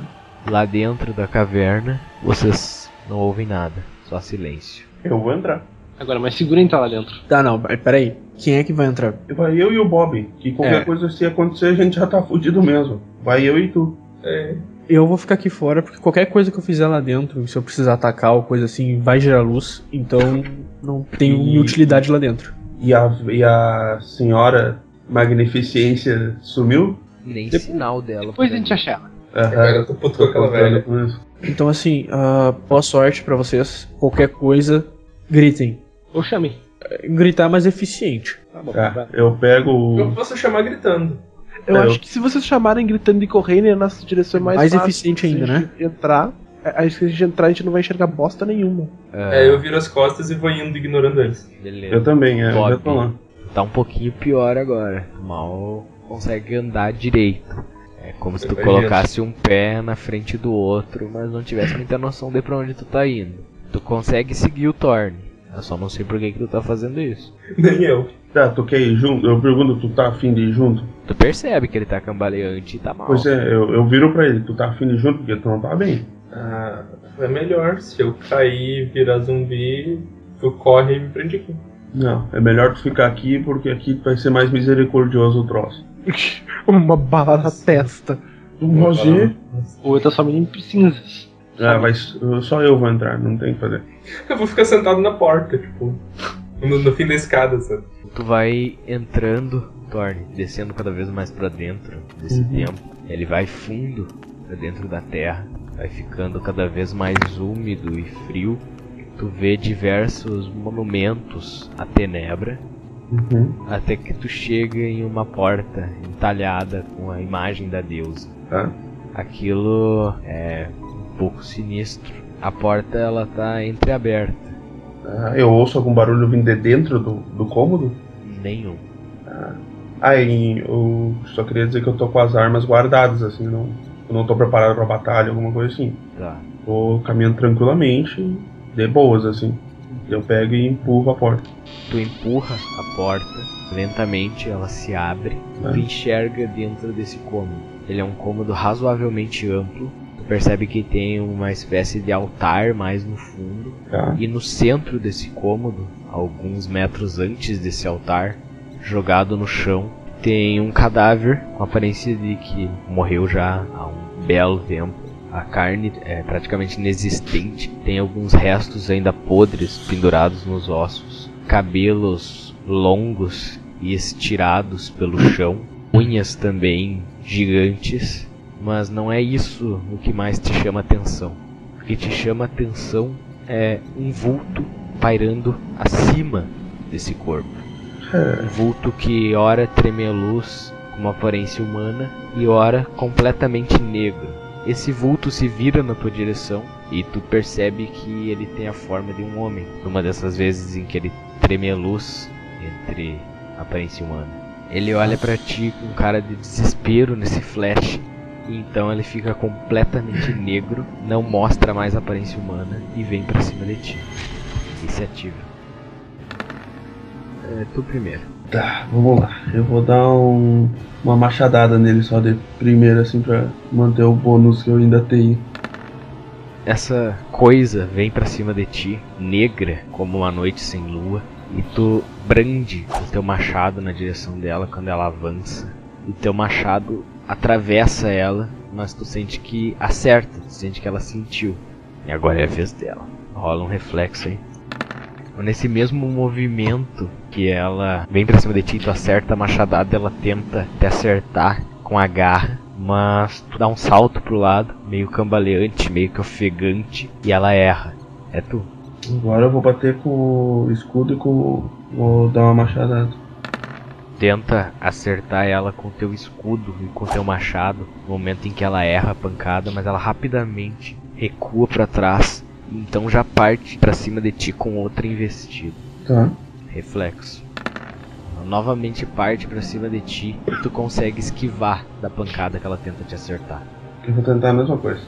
Lá dentro da caverna, vocês não ouvem nada, só silêncio. Eu vou entrar. Agora, mas segura entrar lá dentro. Tá, não, mas peraí. Quem é que vai entrar? Vai eu e o Bob. Que qualquer É. coisa se acontecer, a gente já tá fudido mesmo. Vai eu e tu. É, Eu vou ficar aqui fora, porque qualquer coisa que eu fizer lá dentro, se eu precisar atacar ou coisa assim, vai gerar luz. Então não tem E- utilidade lá dentro. E a, e a senhora Magnificência sumiu? Nem Depois- sinal dela. Depois a gente ali. acha ela. Agora eu tô puto com aquela velha. com isso. Então assim, ah, boa sorte pra vocês. Qualquer coisa, gritem. Ou chame. Gritar mais eficiente. Tá, eu pego Eu posso chamar gritando. Eu É, acho eu- que se vocês chamarem gritando e correndo, a nossa direção é mais, Mais fácil. eficiente Se ainda, a gente Entrar. é, que se a gente entrar, a gente não vai enxergar bosta nenhuma. É, eu viro as costas e vou indo ignorando eles. Beleza. Eu também, é, eu Bob. já tô lá. Tá um pouquinho pior agora. Mal consegue andar direito. É como se tu Eu colocasse um pé na frente do outro, mas não tivesse muita noção de pra onde tu tá indo. Tu consegue seguir o Thorne. Eu só não sei por que, que tu tá fazendo isso. Nem eu. Tá, tu quer ir junto? Eu pergunto, tu tá afim de ir junto? Tu percebe que ele tá cambaleante e tá mal. Pois é, eu, eu viro pra ele, tu tá afim de ir junto porque tu não tá bem. Ah, é melhor. Se eu cair e virar zumbi, tu corre e me prende aqui. Não, é melhor tu ficar aqui porque aqui vai ser mais misericordioso o troço. Uma bala na testa. Roger? Ou eu tô só em cinzas. Ah, vai, só eu vou entrar, não tem o que fazer. Eu vou ficar sentado na porta, tipo, no, no fim da escada, sabe? Tu vai entrando, Thorne, descendo cada vez mais pra dentro desse tempo. Ele vai fundo pra dentro da terra, vai ficando cada vez mais úmido e frio. Tu vê diversos monumentos à tenebra, Uhum. até que tu chega em uma porta entalhada com a imagem da deusa. Tá? Aquilo é pouco sinistro. A porta ela tá entreaberta, Ah, eu ouço algum barulho vindo de dentro do, do cômodo? nenhum. Ah, e eu só queria dizer que eu tô com as armas guardadas, assim, não, eu não tô preparado pra batalha, alguma coisa assim. Tá. Tô caminhando tranquilamente, de boas, assim. Eu pego e empurro a porta. Tu empurra a porta, lentamente ela se abre e Ah. tu enxerga dentro desse cômodo. Ele é um cômodo razoavelmente amplo. Percebe que tem uma espécie de altar mais no fundo. Tá? E no centro desse cômodo, alguns metros antes desse altar, jogado no chão, tem um cadáver com aparência de que morreu já há um belo tempo. A carne é praticamente inexistente, tem alguns restos ainda podres pendurados nos ossos, cabelos longos e estirados pelo chão, unhas também gigantes, mas não é isso o que mais te chama atenção. O que te chama atenção é um vulto pairando acima desse corpo. Um vulto que ora treme a luz com uma aparência humana e ora completamente negro. Esse vulto se vira na tua direção e tu percebe que ele tem a forma de um homem. Numa dessas vezes em que ele treme a luz entre aparência humana. Ele olha pra ti com cara de desespero nesse flash. E então ele fica completamente negro, não mostra mais a aparência humana e vem pra cima de ti. E se ativa. É tu primeiro. Tá, vamos lá. Eu vou dar um, uma machadada nele só de primeira, assim, pra manter o bônus que eu ainda tenho. Essa coisa vem pra cima de ti, negra como uma noite sem lua, e tu brande o teu machado na direção dela quando ela avança. E teu machado atravessa ela, mas tu sente que acerta, tu sente que ela sentiu. E agora é a vez dela. Rola um reflexo aí. Nesse mesmo movimento que ela vem pra cima de ti, tu acerta a machadada, ela tenta te acertar com a garra, mas tu dá um salto pro lado, meio cambaleante, meio que ofegante, e ela erra. É tu. Agora eu vou bater com o escudo e com. Vou dar uma machadada. Tenta acertar ela com teu escudo e com teu machado, no momento em que ela erra a pancada, mas ela rapidamente recua pra trás, então já parte pra cima de ti com outra investida. Tá. Reflexo. Ela novamente parte pra cima de ti e tu consegue esquivar da pancada que ela tenta te acertar. Eu vou tentar a mesma coisa.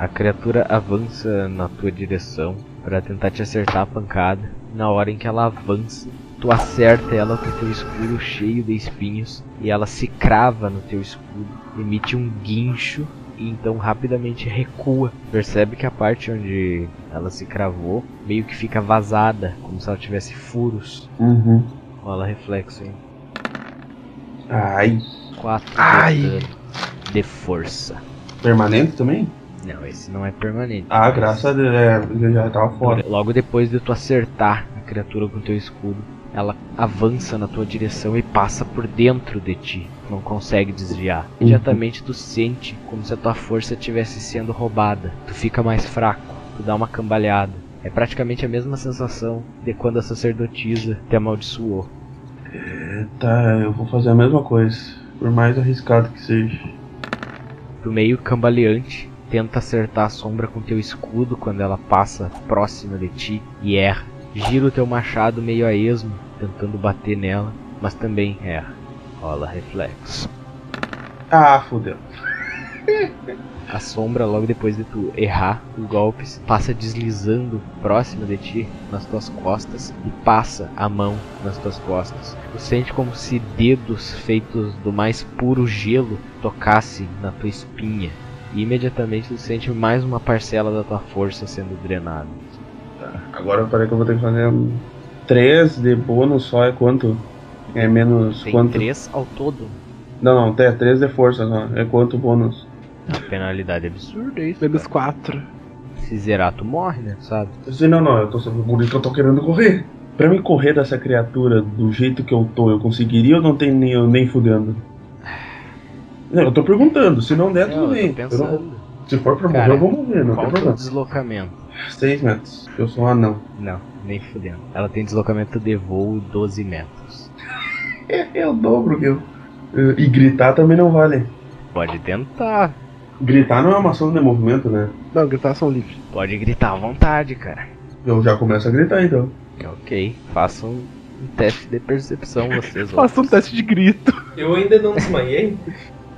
A criatura avança na tua direção para tentar te acertar a pancada. Na hora em que ela avança, tu acerta ela com teu escudo cheio de espinhos e ela se crava no teu escudo, emite um guincho e então rapidamente recua. Percebe que a parte onde ela se cravou meio que fica vazada, como se ela tivesse furos. Uhum. Rola reflexo hein? Ai. 4 Ai. de força. Permanente também? Não, esse não é permanente. Ah, graças a Deus. É, já tava fora. Logo depois de tu acertar a criatura com teu escudo, ela avança na tua direção e passa por dentro de ti. Tu Não consegue desviar. Uhum. Imediatamente tu sente como se a tua força estivesse sendo roubada. Tu fica mais fraco, tu dá uma cambalhada. É praticamente a mesma sensação de quando a sacerdotisa te amaldiçoou. Tá, eu vou fazer a mesma coisa. Por mais arriscado que seja. Tu meio cambaleante, tenta acertar a sombra com teu escudo quando ela passa próxima de ti e erra. Gira o teu machado meio a esmo, tentando bater nela, mas também erra. Rola reflexo. Ah, fudeu. a sombra, logo depois de tu errar os golpes, passa deslizando próxima de ti, nas tuas costas, e passa a mão nas tuas costas. Tu sente como se dedos feitos do mais puro gelo tocassem na tua espinha. E imediatamente tu sente mais uma parcela da tua força sendo drenada. Agora parei que eu vou ter que fazer um 3 de bônus só é quanto? É menos Tem quanto? três ao todo. Não, não, tem 3 de força só. É quanto bônus? A penalidade é absurda isso. Menos cara. 4. Se zerar, tu morre, né? Sabe? Eu disse, não, não, eu tô sobre o guri que eu tô querendo correr. Pra mim correr dessa criatura do jeito que eu tô, eu conseguiria ou não tem nem, eu nem fudendo? Não, eu tô perguntando, se não der, É, tudo eu bem. se for pra morrer, Cara, eu vou morrer, não Qual tem é o problema. deslocamento? 6 metros. Eu sou um anão. Não, nem fudendo. Ela tem deslocamento de voo 12 metros. É, é o dobro que eu. E gritar também não vale. Pode tentar. Gritar não é uma ação de movimento, né? Não, gritação livre. Pode gritar à vontade, cara. Eu já começo a gritar então. Ok, façam um teste de percepção vocês. Faça um teste de grito. Eu ainda não desmaiei.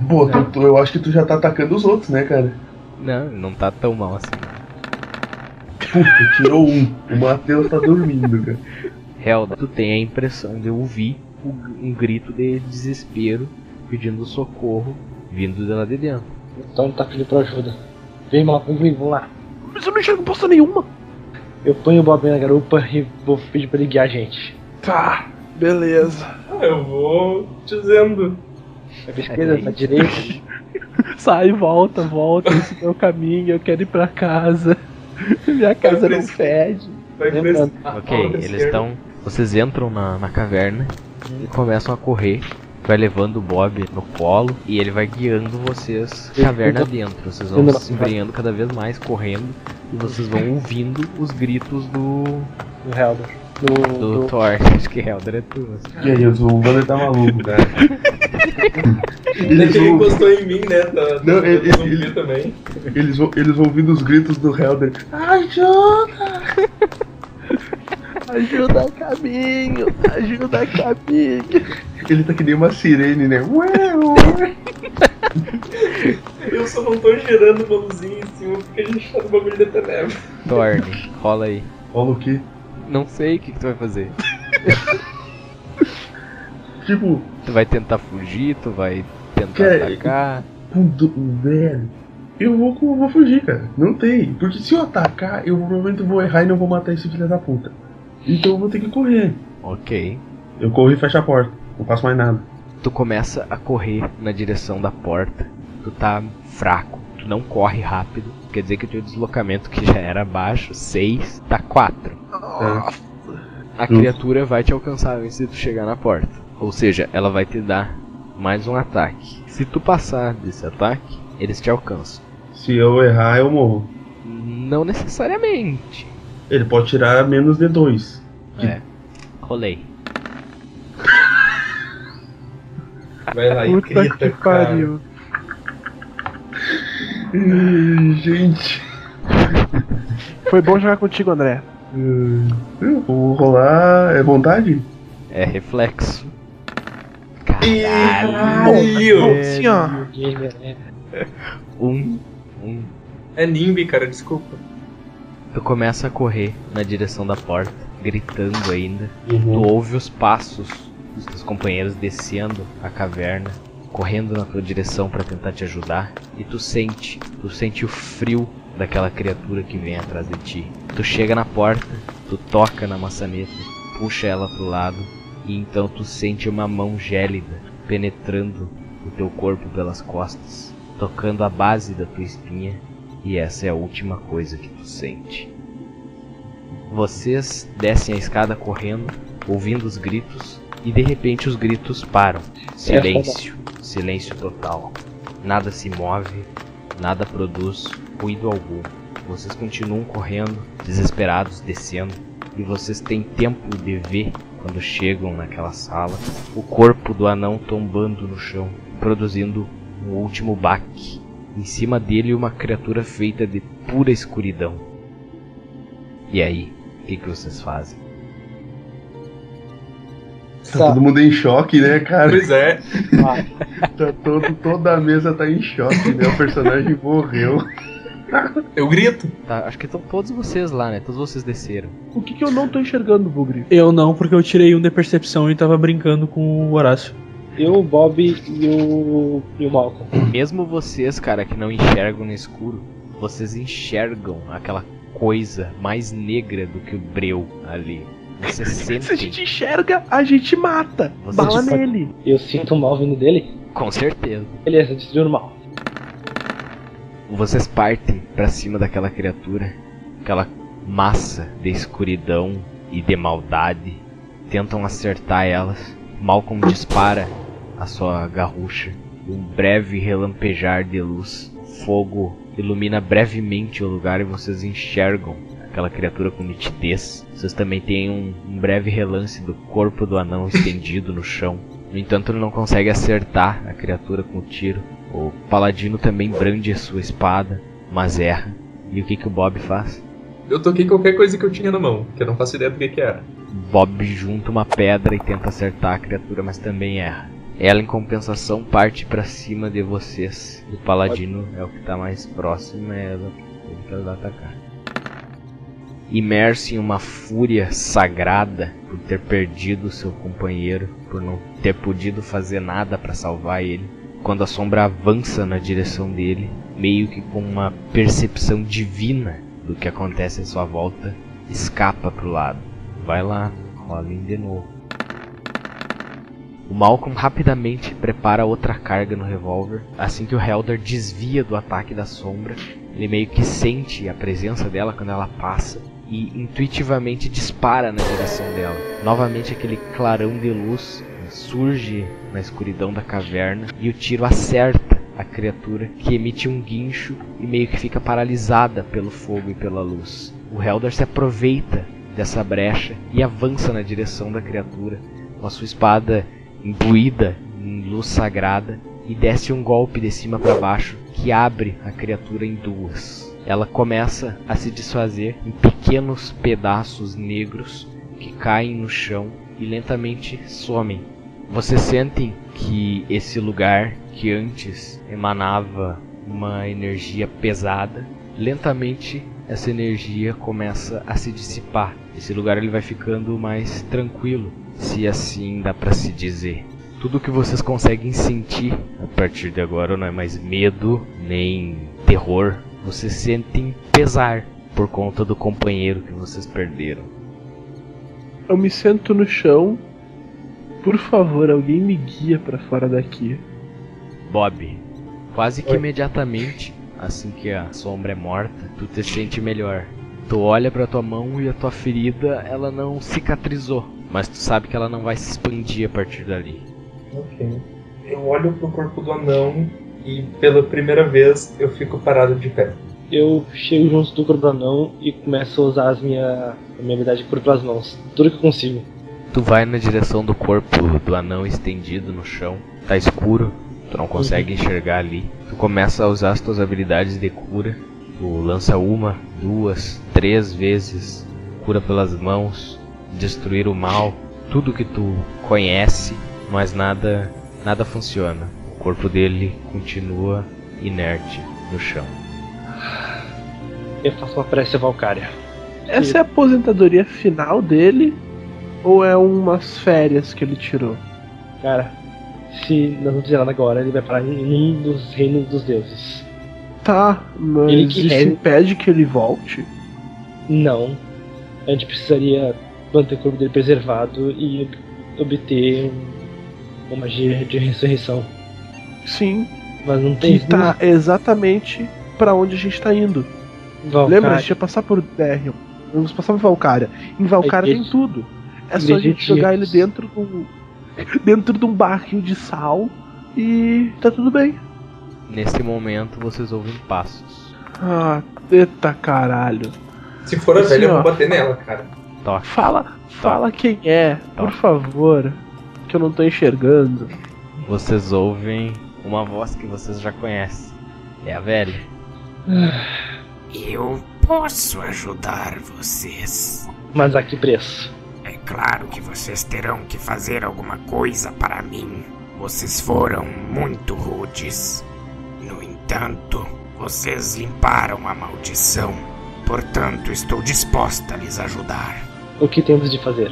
Pô, tu- tu- eu acho que tu já tá atacando os outros, né, cara? Não, não tá tão mal assim. Puta, tirou um. O Matheus tá dormindo, cara. Helda, tu tem a impressão de ouvir um, um grito de desespero pedindo socorro vindo de lá de dentro. Então ele tá pedindo pra ajuda. Vem, mal, vem comigo, vamos lá. Mas eu não enxergo bosta nenhuma. Eu ponho o Bob na garupa e vou pedir pra ele guiar a gente. Tá, beleza. Ah, eu vou dizendo. Pra esquerda, pra direita. Sai, volta, volta. Esse é o meu caminho. Eu quero ir pra casa. Minha casa não fede. Ok, eles estão. Vocês entram na, na caverna e começam a correr. Vai levando o Bob no colo e ele vai guiando vocês caverna dentro. Vocês vão se embrenhando cada vez mais, correndo. E vocês vão ouvindo os gritos do, No Helder. No, do do- Thor. Acho que Helder é tu. assim. E aí, o Wander tá maluco, cara. Ele Eles, vão, encostou em mim, né? Tá, Não, tá ele- zumbi ele- também. eles, vão, eles vão ouvindo os gritos do Helder. Ajuda! Ajuda caminho. Ajuda caminho. Ele tá que nem uma sirene, né? Ué, ué. Eu só não tô girando luzinha em cima porque a gente tá no bagulho da neve. Thorne, rola aí. Olha o que? Não sei o que, que tu vai fazer. Tipo, Tu vai tentar fugir, tu vai tentar Cara, atacar. puto, velho. Eu vou, eu vou fugir, cara. Não tem. Porque se eu atacar, eu provavelmente vou errar e não vou matar esse filho da puta. Então eu vou ter que correr. Ok. Eu corro e fecho a porta. Não faço mais nada. Tu começa a correr na direção da porta. Tu tá fraco. Tu não corre rápido. Quer dizer que o teu deslocamento, que já era baixo, 6, tá 4. É. A criatura vai te alcançar antes de tu chegar na porta. Ou seja, ela vai te dar mais um ataque. Se tu passar desse ataque, eles te alcançam. Se eu errar, eu morro. Não necessariamente. Ele pode tirar menos de dois. É. Rolei. Vai lá Puta grita, que pariu. Gente. Foi bom jogar contigo, André. Vou rolar. É vontade? É reflexo. Caralho! Assim, ó. Um. Um. É Nimbi, cara, desculpa. Tu começa a correr na direção da porta, gritando ainda. Tu Uhum. ouve os passos dos teus companheiros descendo a caverna, correndo na tua direção para tentar te ajudar. E tu sente, tu sente o frio daquela criatura que vem atrás de ti. Tu chega na porta, tu toca na maçaneta, puxa ela pro lado e então tu sente uma mão gélida penetrando o teu corpo pelas costas, tocando a base da tua espinha. E essa é a última coisa que tu sente. Vocês descem a escada correndo, ouvindo os gritos, e de repente os gritos param. Silêncio, silêncio total. Nada se move, nada produz ruído algum. Vocês continuam correndo, desesperados, descendo, e vocês têm tempo de ver, quando chegam naquela sala, o corpo do anão tombando no chão, produzindo um último baque. Em cima dele, uma criatura feita de pura escuridão. E aí, o que, que vocês fazem? Tá todo mundo em choque, né, cara? Pois é. Tá todo, toda a mesa tá em choque, né? O personagem morreu. Eu grito. Tá, acho que estão todos vocês lá, né? Todos vocês desceram. O que, que eu não tô enxergando, Bugre? Eu não, porque eu tirei um de percepção e tava brincando com o Horácio. Eu, o Bob e o. e o Malcolm. Mesmo vocês, cara, que não enxergam no escuro, vocês enxergam aquela coisa mais negra do que o breu ali. Vocês Se a gente enxerga, a gente mata. Você Bala nele. Eu sinto o mal vindo dele. Com certeza. Beleza, destruiu o mal. Vocês partem pra cima daquela criatura, aquela massa de escuridão e de maldade. Tentam acertar elas. Malcolm dispara a sua garrucha. Um breve relampejar de luz. Fogo ilumina brevemente o lugar e vocês enxergam aquela criatura com nitidez. Vocês também têm um, um breve relance do corpo do anão estendido no chão. No entanto, ele não consegue acertar a criatura com o tiro. O paladino também brande a sua espada, mas erra. E o que, que o Bob faz? Eu toquei qualquer coisa que eu tinha na mão, que eu não faço ideia do que, que era. Bob junta uma pedra e tenta acertar a criatura, mas também erra. Ela, em compensação, parte pra cima de vocês. O paladino é o que tá mais próximo, é ela que ela atacar. Imerso em uma fúria sagrada por ter perdido seu companheiro, por não ter podido fazer nada pra salvar ele, quando a sombra avança na direção dele, meio que com uma percepção divina do que acontece à sua volta, escapa pro lado. Vai lá, rolem de novo. O Malcolm rapidamente prepara outra carga no revólver. Assim que o Helder desvia do ataque da sombra, ele meio que sente a presença dela quando ela passa e intuitivamente dispara na direção dela. Novamente aquele clarão de luz surge na escuridão da caverna e o tiro acerta a criatura que emite um guincho e meio que fica paralisada pelo fogo e pela luz. O Helder se aproveita dessa brecha e avança na direção da criatura com a sua espada imbuída em luz sagrada e desce um golpe de cima para baixo que abre a criatura em duas. Ela começa a se desfazer em pequenos pedaços negros que caem no chão e lentamente somem. Vocês sentem que esse lugar que antes emanava uma energia pesada, lentamente essa energia começa a se dissipar. Esse lugar ele vai ficando mais tranquilo, se assim dá para se dizer. Tudo que vocês conseguem sentir a partir de agora não é mais medo nem terror, vocês sentem pesar por conta do companheiro que vocês perderam. Eu me sento no chão. Por favor, alguém me guia pra fora daqui. Bob, quase que imediatamente, assim que a sombra é morta, tu te sente melhor. Tu olha pra tua mão e a tua ferida, ela não cicatrizou, mas tu sabe que ela não vai se expandir a partir dali. Ok. Eu olho pro corpo do anão e pela primeira vez eu fico parado de pé. Eu chego junto do corpo do anão e começo a usar as minha, a minha habilidade de cura pelas mãos. Tudo que eu consigo. Tu vai na direção do corpo do anão estendido no chão. Tá escuro, tu não consegue enxergar ali. Tu começa a usar as tuas habilidades de cura. Tu lança uma, duas, três vezes. Cura pelas mãos, destruir o mal, tudo que tu conhece, mas nada, nada funciona. O corpo dele continua inerte no chão. Eu faço uma prece a Valkyria. Essa é a aposentadoria final dele? Ou é umas férias que ele tirou? Cara, se não fizer nada agora, ele vai parar em um dos reinos dos deuses. Tá, mas Ele que isso impede que ele volte? Não. A gente precisaria manter o corpo dele preservado e ob- obter um- uma magia de ressurreição. Sim, Mas não tem. que tá exatamente pra onde a gente tá indo. Valkyria. Lembra? A gente ia passar por Derion. Vamos passar por Valkyria. Em Valkyria tem tudo. É só a gente de jogar ele dentro do. dentro de um barril de sal e tá tudo bem. Nesse momento vocês ouvem passos. Ah, eita caralho. Se for a Assim, velha, eu ó. vou bater nela, cara. Toque. Fala, fala quem é, por Tá. favor. Que eu não tô enxergando. Vocês ouvem uma voz que vocês já conhecem. É a velha. Eu posso ajudar vocês. Mas a que preço? É claro que vocês terão que fazer alguma coisa para mim. Vocês foram muito rudes. No entanto, vocês limparam a maldição. Portanto, estou disposta a lhes ajudar. O que temos de fazer?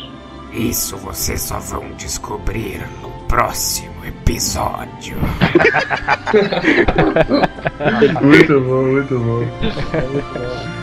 Isso vocês só vão descobrir no próximo episódio. Muito bom, muito bom. É muito bom.